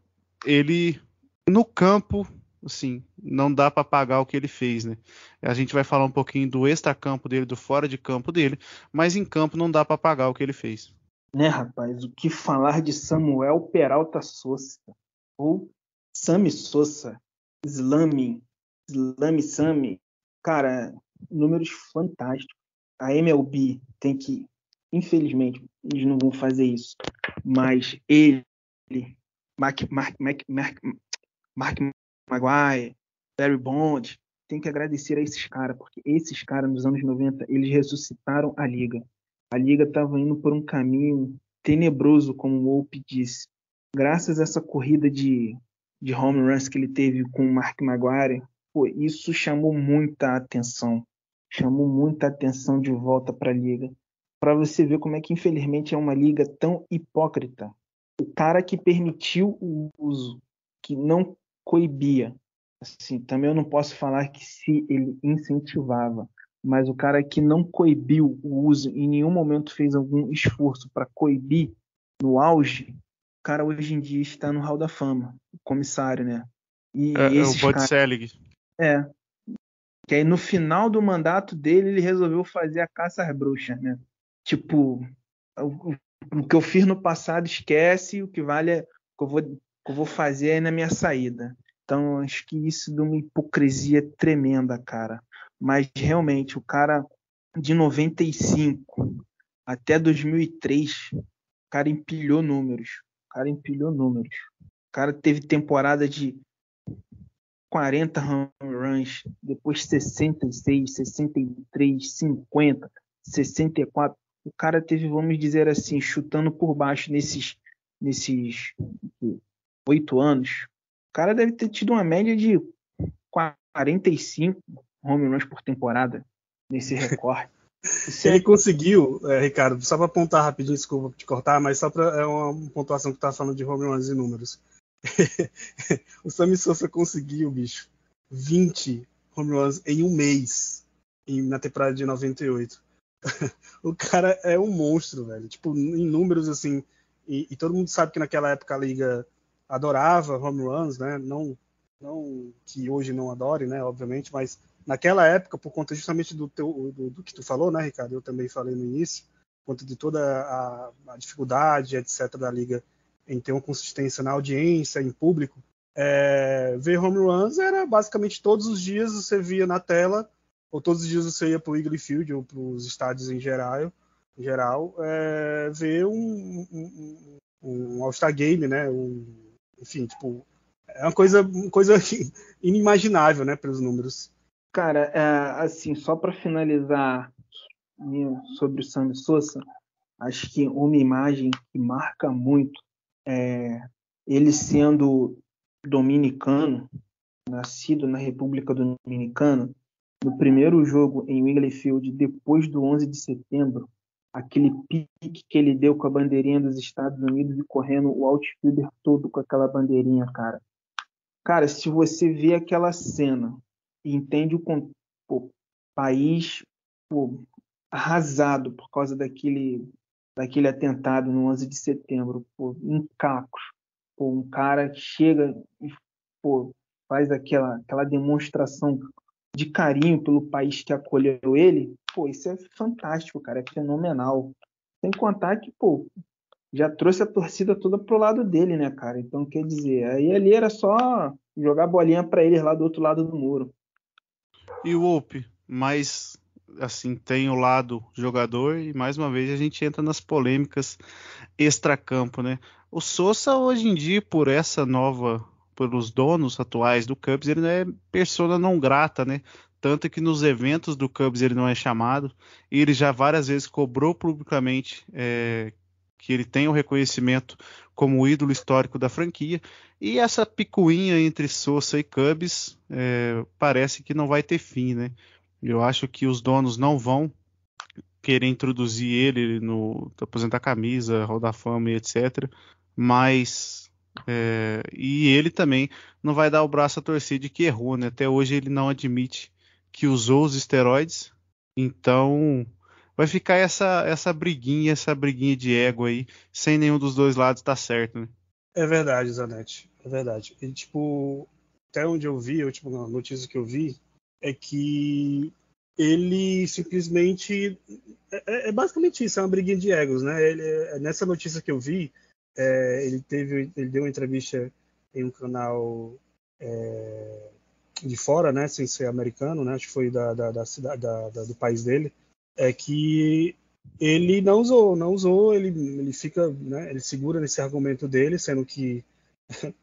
ele, no campo, assim, não dá para pagar o que ele fez, né? A gente vai falar um pouquinho do extra-campo dele, do fora de campo dele, mas em campo não dá para pagar o que ele fez. Né, rapaz? O que falar de Samuel Peralta Souza ou Sami Souza, Slami, Slami Sami, cara, números fantásticos. A MLB tem que, infelizmente, eles não vão fazer isso, mas ele, Mark, Mark, Mark, Mark, Mark Maguire, Barry Bond, tem que agradecer a esses caras, porque esses caras nos anos 90, eles ressuscitaram a liga. A liga estava indo por um caminho tenebroso, como o Wolpe disse. Graças a essa corrida de, de home runs que ele teve com o Mark Maguire, pô, isso chamou muita atenção. Chamou muita atenção de volta para a liga. Para você ver como é que, infelizmente, é uma liga tão hipócrita. O cara que permitiu o uso, que não coibia. Assim, também eu não posso falar que se ele incentivava, mas o cara que não coibiu o uso, em nenhum momento fez algum esforço para coibir no auge, o cara hoje em dia está no Hall da Fama, o comissário, né? E é, é o Bud cara... Selig. É. Que aí no final do mandato dele ele resolveu fazer a caça às bruxas, né? Tipo, o, o que eu fiz no passado esquece, o que vale é o que eu vou que eu vou fazer aí na minha saída. Então, acho que isso de uma hipocrisia tremenda, cara. Mas realmente, o cara de 95 até 2003, o cara empilhou números. O cara empilhou números. O cara teve temporada de 40 home runs, depois 66, 63, 50, 64. O cara teve, vamos dizer assim, chutando por baixo nesses nesses oito anos. O cara deve ter tido uma média de 45 home runs por temporada nesse recorte. Ele conseguiu, é, Ricardo, só para apontar rapidinho, desculpa te cortar, mas só para é uma pontuação que tá falando de home runs e números. o Sammy Sosa conseguiu, bicho, 20 home runs em um mês em, na temporada de 98. o cara é um monstro, velho. Tipo, em números assim. E, e, todo mundo sabe que naquela época a liga adorava home runs, né? Não, não que hoje não adore, né? Obviamente, mas naquela época, por conta justamente do, teu, do, do, que tu falou, né, Ricardo? Eu também falei no início, por conta de toda a, a dificuldade, etc., da liga em ter uma consistência na audiência, em público. É, ver home runs era basicamente todos os dias você via na tela, ou todos os dias você ia para o Wrigley Field ou para os estádios em geral, em geral é, ver um, um, um All-Star Game, né? Um, enfim, tipo, é uma coisa, uma coisa inimaginável, né, pelos números. Cara, é, assim, só para finalizar sobre o Sammy Sosa, acho que uma imagem que marca muito é ele sendo dominicano, nascido na República Dominicana, no primeiro jogo em Wrigley Field, depois do 11 de setembro, aquele pique que ele deu com a bandeirinha dos Estados Unidos e correndo o outfielder todo com aquela bandeirinha, cara. Cara, se você vê aquela cena e entende o pô, país pô, arrasado por causa daquele, daquele atentado no 11 de setembro, pô, em cacos. Pô, um cara chega e pô, faz aquela, aquela demonstração de carinho pelo país que acolheu ele, pô, isso é fantástico, cara, é fenomenal. Sem contar que, pô, já trouxe a torcida toda pro lado dele, né, cara? Então, quer dizer, aí ali era só jogar bolinha para eles lá do outro lado do muro. E o Wolpe, mas assim, tem o lado jogador e mais uma vez a gente entra nas polêmicas extracampo, né? O Sousa hoje em dia, por essa nova, pelos donos atuais do Cubs, ele é persona não grata, né? Tanto que nos eventos do Cubs ele não é chamado. E ele já várias vezes cobrou publicamente é, que ele tem o reconhecimento como ídolo histórico da franquia. E essa picuinha entre Sousa e Cubs é, parece que não vai ter fim, né? Eu acho que os donos não vão querer introduzir ele no aposentar camisa, rodar fama e etc. Mas é, e ele também não vai dar o braço a torcer de que errou, né? Até hoje ele não admite que usou os esteroides. Então vai ficar essa essa briguinha, essa briguinha de ego aí, sem nenhum dos dois lados tá certo, né? É verdade, Zanetti. É verdade. E, tipo, até onde eu vi, a última notícia que eu vi, é que ele simplesmente. É, é, é basicamente isso, é uma briguinha de egos, né? Ele, é, nessa notícia que eu vi, é, ele teve. Ele deu uma entrevista em um canal é, de fora, né? Sem ser americano, né? Acho que foi da, da, da da, do país dele. É que ele não usou, não usou, ele, ele fica, né, ele segura nesse argumento dele, sendo que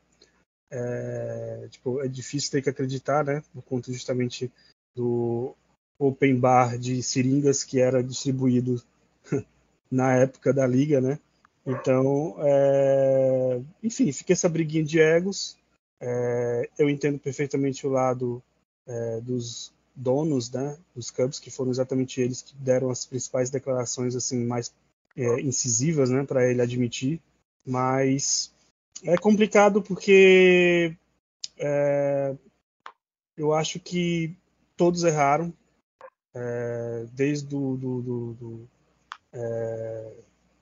é, tipo, é difícil ter que acreditar, né, por conta justamente do open bar de seringas que era distribuído na época da liga, né? Então, é, enfim, fica essa briguinha de egos. É, eu entendo perfeitamente o lado é, dos donos né, dos Cubs, que foram exatamente eles que deram as principais declarações assim mais é, incisivas né, para ele admitir. Mas é complicado porque é, eu acho que todos erraram, é, desde do, do, do é,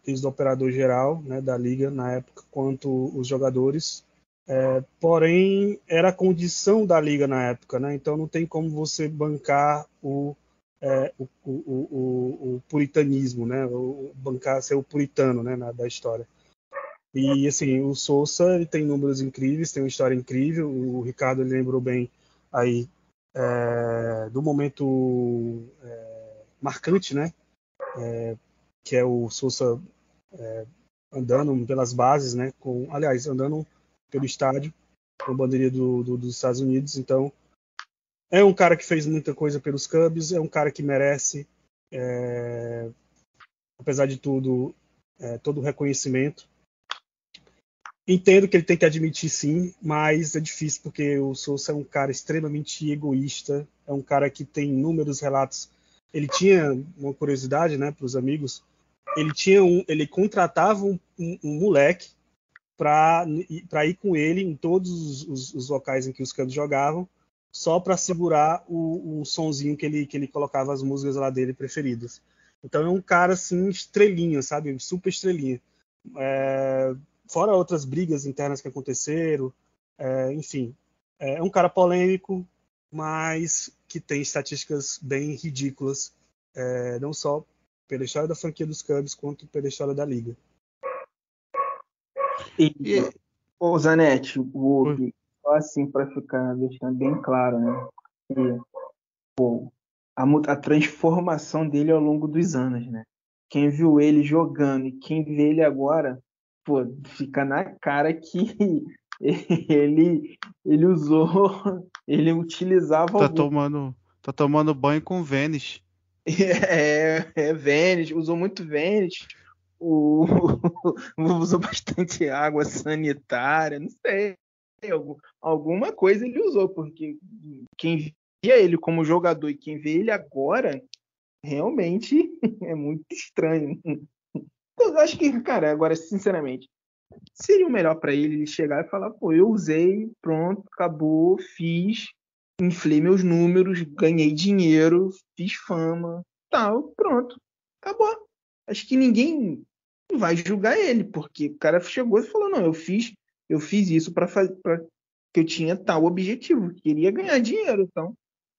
desde o operador geral né, da liga na época, quanto os jogadores. É, porém, era a condição da liga na época, né? Então não tem como você bancar o, é, o, o, o, o, puritanismo, né? O, bancar ser o puritano, né? Na, da história. E assim, o Sousa ele tem números incríveis, tem uma história incrível. O Ricardo ele lembrou bem aí é, do momento é, marcante, né? É, que é o Sousa é, andando pelas bases, né? Com, aliás, andando pelo estádio uma bandeirinha do, do, dos Estados Unidos. Então, é um cara que fez muita coisa pelos Cubs, é um cara que merece, é, apesar de tudo, é, todo o reconhecimento. Entendo que ele tem que admitir sim, mas é difícil porque o Souza é um cara extremamente egoísta, é um cara que tem inúmeros relatos. Ele tinha uma curiosidade, né, para os amigos. Ele tinha um, ele contratava um, um, um moleque para ir com ele em todos os, os, locais em que os Cubs jogavam, só para segurar o, o sonzinho que ele, que ele colocava as músicas lá dele preferidas. Então é um cara assim estrelinha, sabe, super estrelinha. É, fora outras brigas internas que aconteceram, é, enfim, é um cara polêmico, mas que tem estatísticas bem ridículas, é, não só pela história da franquia dos Cubs, quanto pela história da liga. E, e... Ô, Zanetti, o só assim para ficar deixando bem claro, né? Que, pô, a, a transformação dele ao longo dos anos, né? Quem viu ele jogando e quem vê ele agora pô, fica na cara que ele ele usou, ele utilizava tá algum... tomando tá tomando banho com Vênus. É, é Vênus, usou muito Vênus. Usou bastante água sanitária, não sei. alguma coisa ele usou, porque quem via ele como jogador e quem vê ele agora, realmente é muito estranho. Eu acho que, cara, agora, sinceramente, seria o melhor para ele ele chegar e falar: pô, eu usei, pronto, acabou, fiz, inflei meus números, ganhei dinheiro, fiz fama, tal, pronto, acabou. Acho que ninguém vai julgar ele, porque o cara chegou e falou: não, eu fiz, eu fiz isso para fazer, que eu tinha tal objetivo, queria ganhar dinheiro, então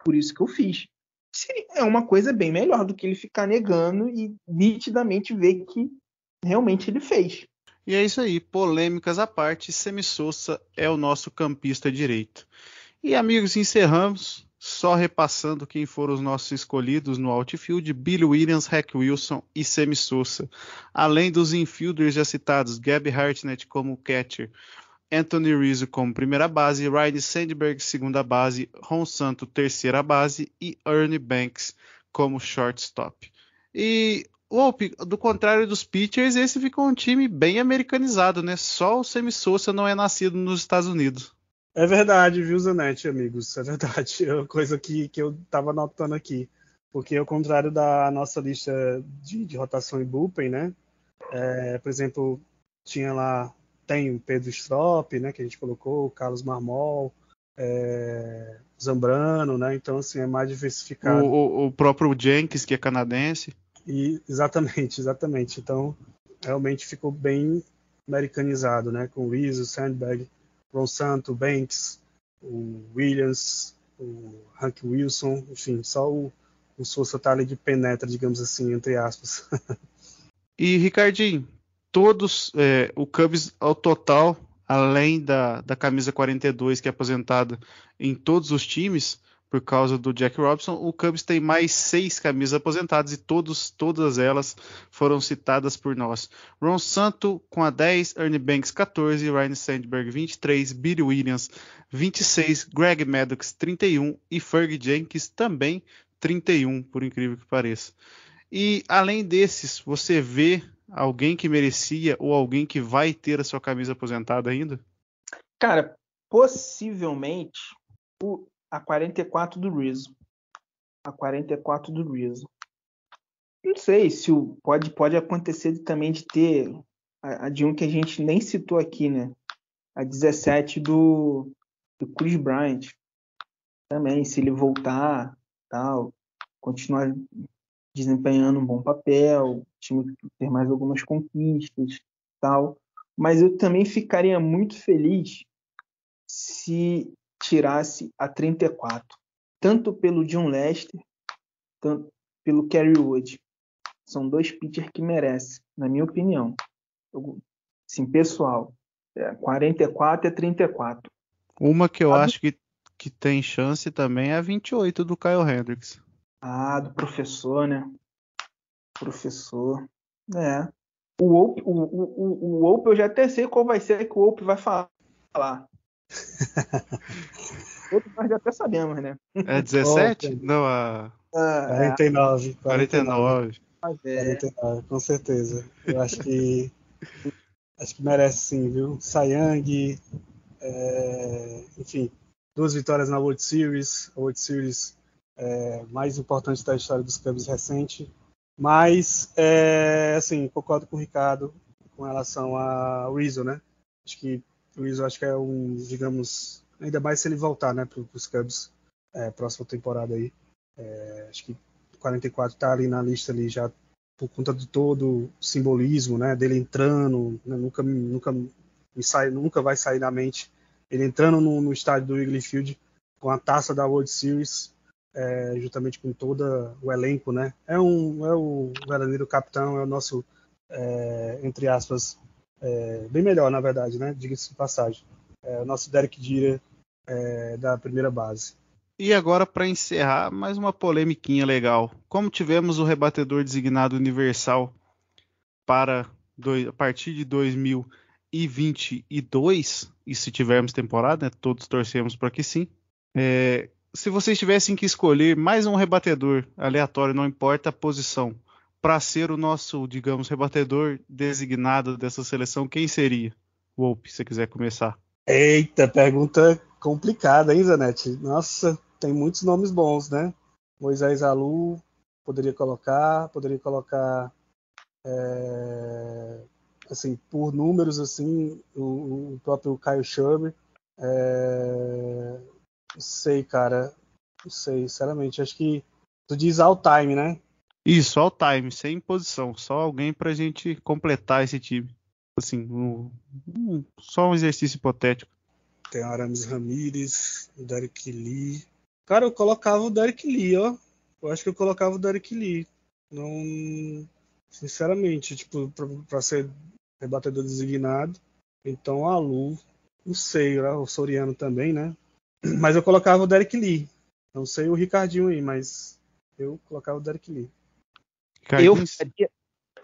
por isso que eu fiz. É uma coisa bem melhor do que ele ficar negando e nitidamente ver que realmente ele fez. E é isso aí, polêmicas à parte, Sousa é o nosso campista direito. E amigos, encerramos só repassando quem foram os nossos escolhidos no outfield: Billy Williams, Hack Wilson e Sousa. Além dos infielders já citados, Gabby Hartnett como catcher, Anthony Rizzo como primeira base, Ryan Sandberg segunda base, Ron Santo terceira base e Ernie Banks como shortstop. E do contrário dos pitchers, esse ficou um time bem americanizado, né? Só o Semi Sousa não é nascido nos Estados Unidos. É verdade, viu, Zanetti, amigos? É verdade. É uma coisa que, que eu estava notando aqui. Porque, ao contrário da nossa lista de, de rotação em bullpen, né? É, por exemplo, tinha lá, tem o Pedro Strop, né? Que a gente colocou, o Carlos Marmol, é, Zambrano, né? Então, assim, é mais diversificado. O, o, o próprio Jenkins, que é canadense. E, exatamente, exatamente. Então, realmente ficou bem americanizado, né? Com o Rizzo, Sandberg, Ron Santo, Banks, o Williams, o Hank Wilson, enfim, só o, o Sousa tá ali de penetra, digamos assim, entre aspas. e, Ricardinho, todos, é, o Cubs ao total, além da, da camisa 42 que é aposentada em todos os times, por causa do Jack Robinson. O Cubs tem mais seis camisas aposentadas e todos, todas elas foram citadas por nós. Ron Santo com a 10, Ernie Banks 14, Ryan Sandberg 23, Billy Williams 26, Greg Maddox 31 e Ferg Jenkins também 31, por incrível que pareça. E além desses, você vê alguém que merecia ou alguém que vai ter a sua camisa aposentada ainda? Cara, possivelmente o, a 44 do Rizzo. A 44 do Rizzo. Não sei se o, pode, pode acontecer também de ter a, a, de um que a gente nem citou aqui, né? A 17 do, do Chris Bryant. Também, se ele voltar, tal, continuar desempenhando um bom papel, time ter mais algumas conquistas, tal. Mas eu também ficaria muito feliz se tirasse a 34, tanto pelo John Lester, tanto pelo Kerry Wood. São dois pitchers que merecem, na minha opinião. Eu, sim, pessoal, é 44 é 34. Uma que eu a acho do... que, que tem chance também é a 28 do Kyle Hendricks. Ah, do professor, né? Professor. É. O Ope, o, o, o, o eu já até sei qual vai ser que o Ope vai falar. Outro nós já até sabemos, né? É 17? Ótimo. Não, a Ah, 49. 49. mas é. 49, com certeza. Eu acho que acho que merece sim, viu? Sayang, é, enfim, duas vitórias na World Series, a World Series é, mais importante da história dos Cubs recente. Mas, é, assim, concordo com o Ricardo com relação a Rizzo, né? Acho que o Rizzo acho que é um, digamos, ainda mais se ele voltar, né, para os Cubs é, próxima temporada aí. É, acho que 44 tá ali na lista ali já por conta de todo o simbolismo, né, dele entrando, né, nunca nunca me sai, nunca vai sair da mente ele entrando no, no estádio do Wrigley Field com a taça da World Series, é, juntamente com todo o elenco, né? É um é o verdadeiro capitão, é o nosso é, entre aspas é, bem melhor na verdade, né? Diga-se de passagem, é o nosso Derek Jeter é, da primeira base. E agora, para encerrar, mais uma polemiquinha legal. Como tivemos o rebatedor designado universal para dois- a partir de 2022, e se tivermos temporada, né, todos torcemos para que sim. é, se vocês tivessem que escolher mais um rebatedor aleatório, não importa a posição, para ser o nosso, digamos, rebatedor designado dessa seleção, quem seria? Wolpe, se você quiser começar. Eita, pergunta complicada, hein, Zanetti? Nossa, tem muitos nomes bons, né? Moisés Alu, poderia colocar, poderia colocar, é, assim, por números, assim, o, o próprio Caio Schurber. É, não sei, cara, não sei, sinceramente, acho que tu diz all time, né? Isso, all time, sem posição, só alguém pra gente completar esse time. Assim, um- um- só um exercício hipotético. Tem Aramis Ramírez, o Derek Lee. Cara, eu colocava o Derek Lee, ó. Eu acho que eu colocava o Derek Lee. Não. Sinceramente, tipo, pra, pra ser rebatedor designado. Então a Lu, não sei, né? o Soriano também, né? Mas eu colocava o Derek Lee. Não sei o Ricardinho aí, mas eu colocava o Derek Lee. Eu faria,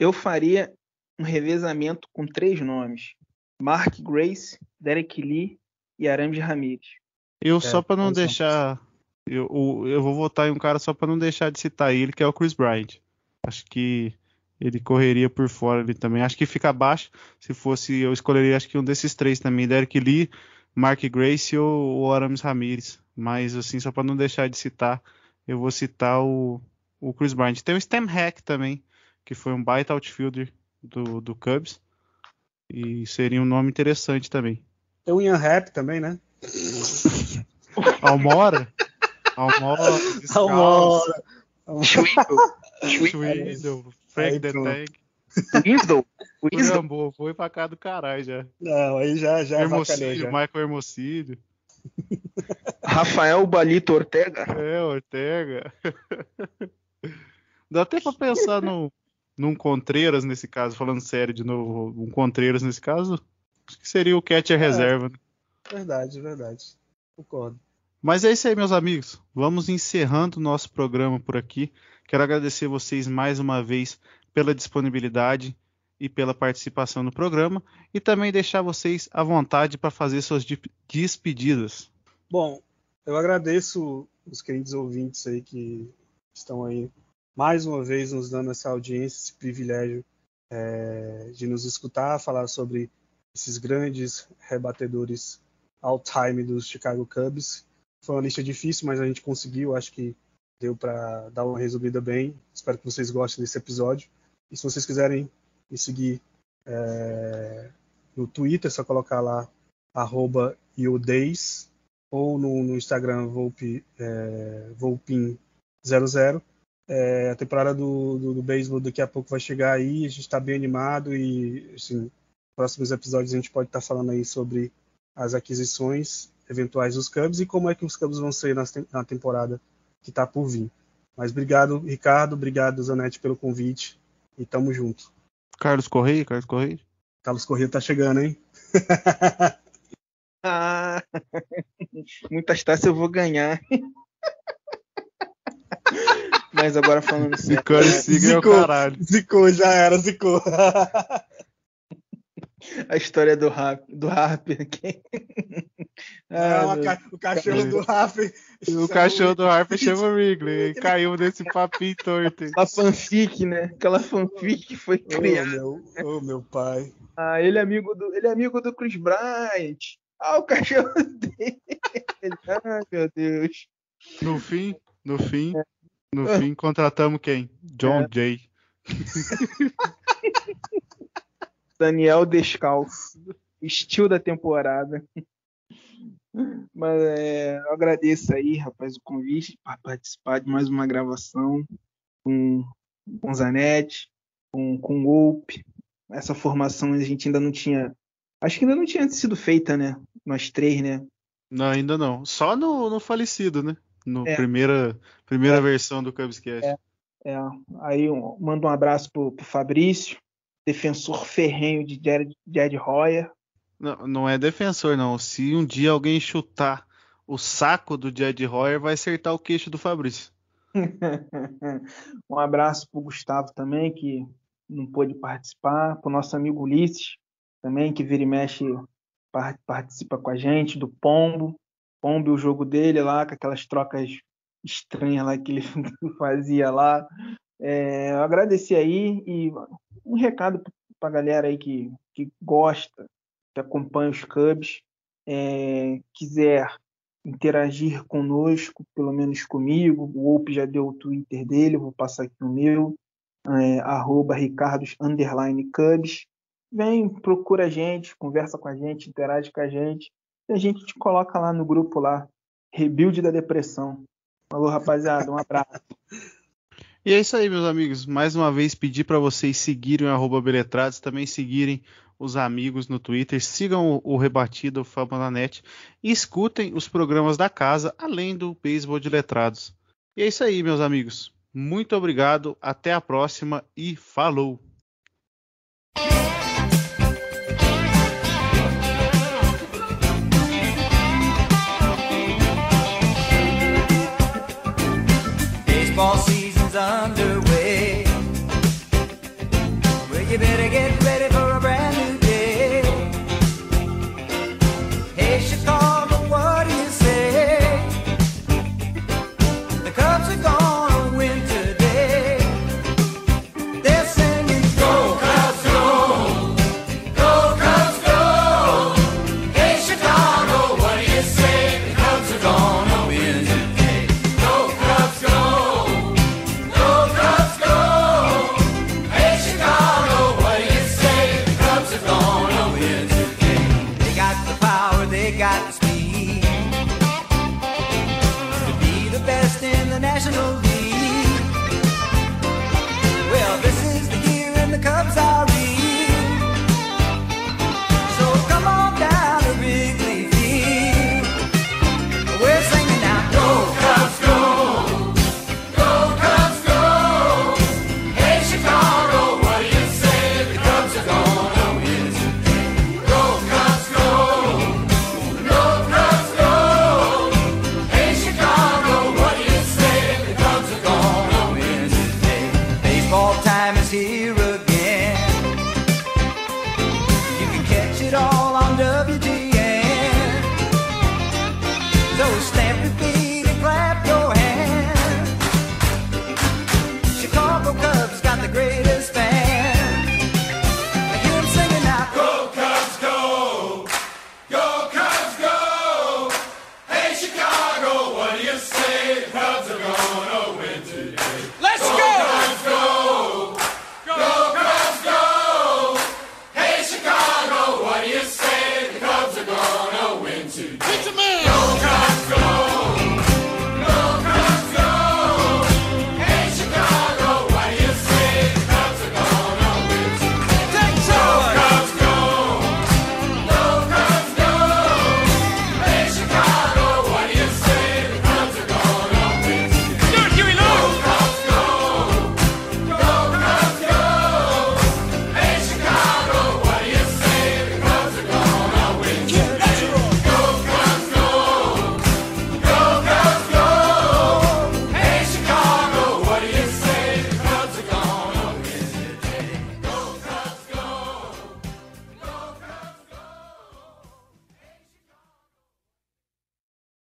eu faria um revezamento com três nomes: Mark Grace, Derek Lee e Aramis Ramirez. eu só pra não deixar. Eu, eu vou votar em um cara só pra não deixar de citar ele, que é o Chris Bryant. Acho que ele correria por fora ali também. Acho que fica abaixo. Se fosse, eu escolheria acho que um desses três também: Derek Lee, Mark Grace ou o Aramis Ramirez. Mas assim, só pra não deixar de citar, eu vou citar o, o Chris Bryant. Tem o Stem Hack também, que foi um baita outfielder do, do Cubs. E seria um nome interessante também. Tem o Ian Rap também, né? Almora? Almora, Almora. Schwindel, Frank the. Tank. Winslow. Curambo, foi pra cá do caralho já. Não, aí já, já Hermocílio, já. Michael Hermocílio. Rafael Balito Ortega. É, Ortega. Dá até pra pensar no, num Contreiras nesse caso, falando sério de novo, um Contreiras nesse caso. Acho que seria o catcher reserva. né? Verdade, verdade. Concordo. Mas é isso aí, meus amigos. Vamos encerrando o nosso programa por aqui. Quero agradecer vocês mais uma vez pela disponibilidade e pela participação no programa e também deixar vocês à vontade para fazer suas di- despedidas. Bom, eu agradeço os queridos ouvintes aí que estão aí mais uma vez nos dando essa audiência, esse privilégio é, de nos escutar, falar sobre esses grandes rebatedores all-time dos Chicago Cubs. Foi uma lista difícil, mas a gente conseguiu, acho que deu para dar uma resumida bem. Espero que vocês gostem desse episódio. E se vocês quiserem me seguir é, no Twitter, é só colocar lá iodays ou no, no Instagram Volpe, é, Volpin00. É, a temporada do, do, do beisebol daqui a pouco vai chegar aí, a gente está bem animado e assim, próximos episódios a gente pode estar falando aí sobre as aquisições eventuais dos Cubs e como é que os Cubs vão ser na, na temporada que está por vir. Mas obrigado, Ricardo, obrigado, Zanetti, pelo convite e tamo junto. Carlos Correia, Carlos Correia. Carlos Corrêa tá chegando, hein? Ah, muitas taças eu vou ganhar. Mas agora falando sério. Zicane Siga é o Zicou. caralho. Zicou, já era, zicou. A história do, rap, do Harper. Quem... Ah, Ah, o meu- ca- o cachorro do Harper. O cachorro do Harper chama o Wrigley. Caiu nesse papinho torto. Aquela fanfic, né? Aquela fanfic que foi Ô, criada. meu, ô, meu pai. Ah, ele é amigo do, ele é amigo do Chris Bryant. Ah, o cachorro dele. Ai, meu Deus. No fim, no fim, no fim, contratamos quem? John Jay. Daniel Descalço. Estilo da temporada. Mas é, eu agradeço aí, rapaz, o convite para participar de mais uma gravação com, com Zanetti, com, com o Golpe. Essa formação a gente ainda não tinha. Acho que ainda não tinha sido feita, né? Nós três, né? Não, ainda não. Só no, no falecido, né? No É. primeira, primeira versão do Cubscast. É. É, aí um, mando um abraço pro, pro Fabrício, defensor ferrenho de Jared, Jared Hoyer. Não, não é defensor, não. Se um dia alguém chutar o saco do Jed Hoyer, vai acertar o queixo do Fabrício. um abraço pro Gustavo também, que não pôde participar, pro nosso amigo Ulisses também, que vira e mexe par- participa com a gente, do Pombo. Pombo e o jogo dele lá, com aquelas trocas estranhas lá que ele fazia lá. É, eu agradeci aí e um recado pra galera aí que, que gosta, que acompanha os Cubs, é, quiser interagir conosco, pelo menos comigo. O Ope já deu o Twitter dele, vou passar aqui o meu, é, arroba Ricardos underline Cubs. Vem, procura a gente, conversa com a gente, interage com a gente. E a gente te coloca lá no grupo lá, Rebuild da Depressão. Falou, rapaziada, um abraço. E é isso aí, meus amigos. Mais uma vez, pedir para vocês seguirem o Beletrados, também seguirem os amigos no Twitter, sigam o, o Rebatido, Fama na Net e escutem os programas da casa, além do Beisebol de Letrados. E é isso aí, meus amigos. Muito obrigado, até a próxima e falou! Underway. Well, you better get ready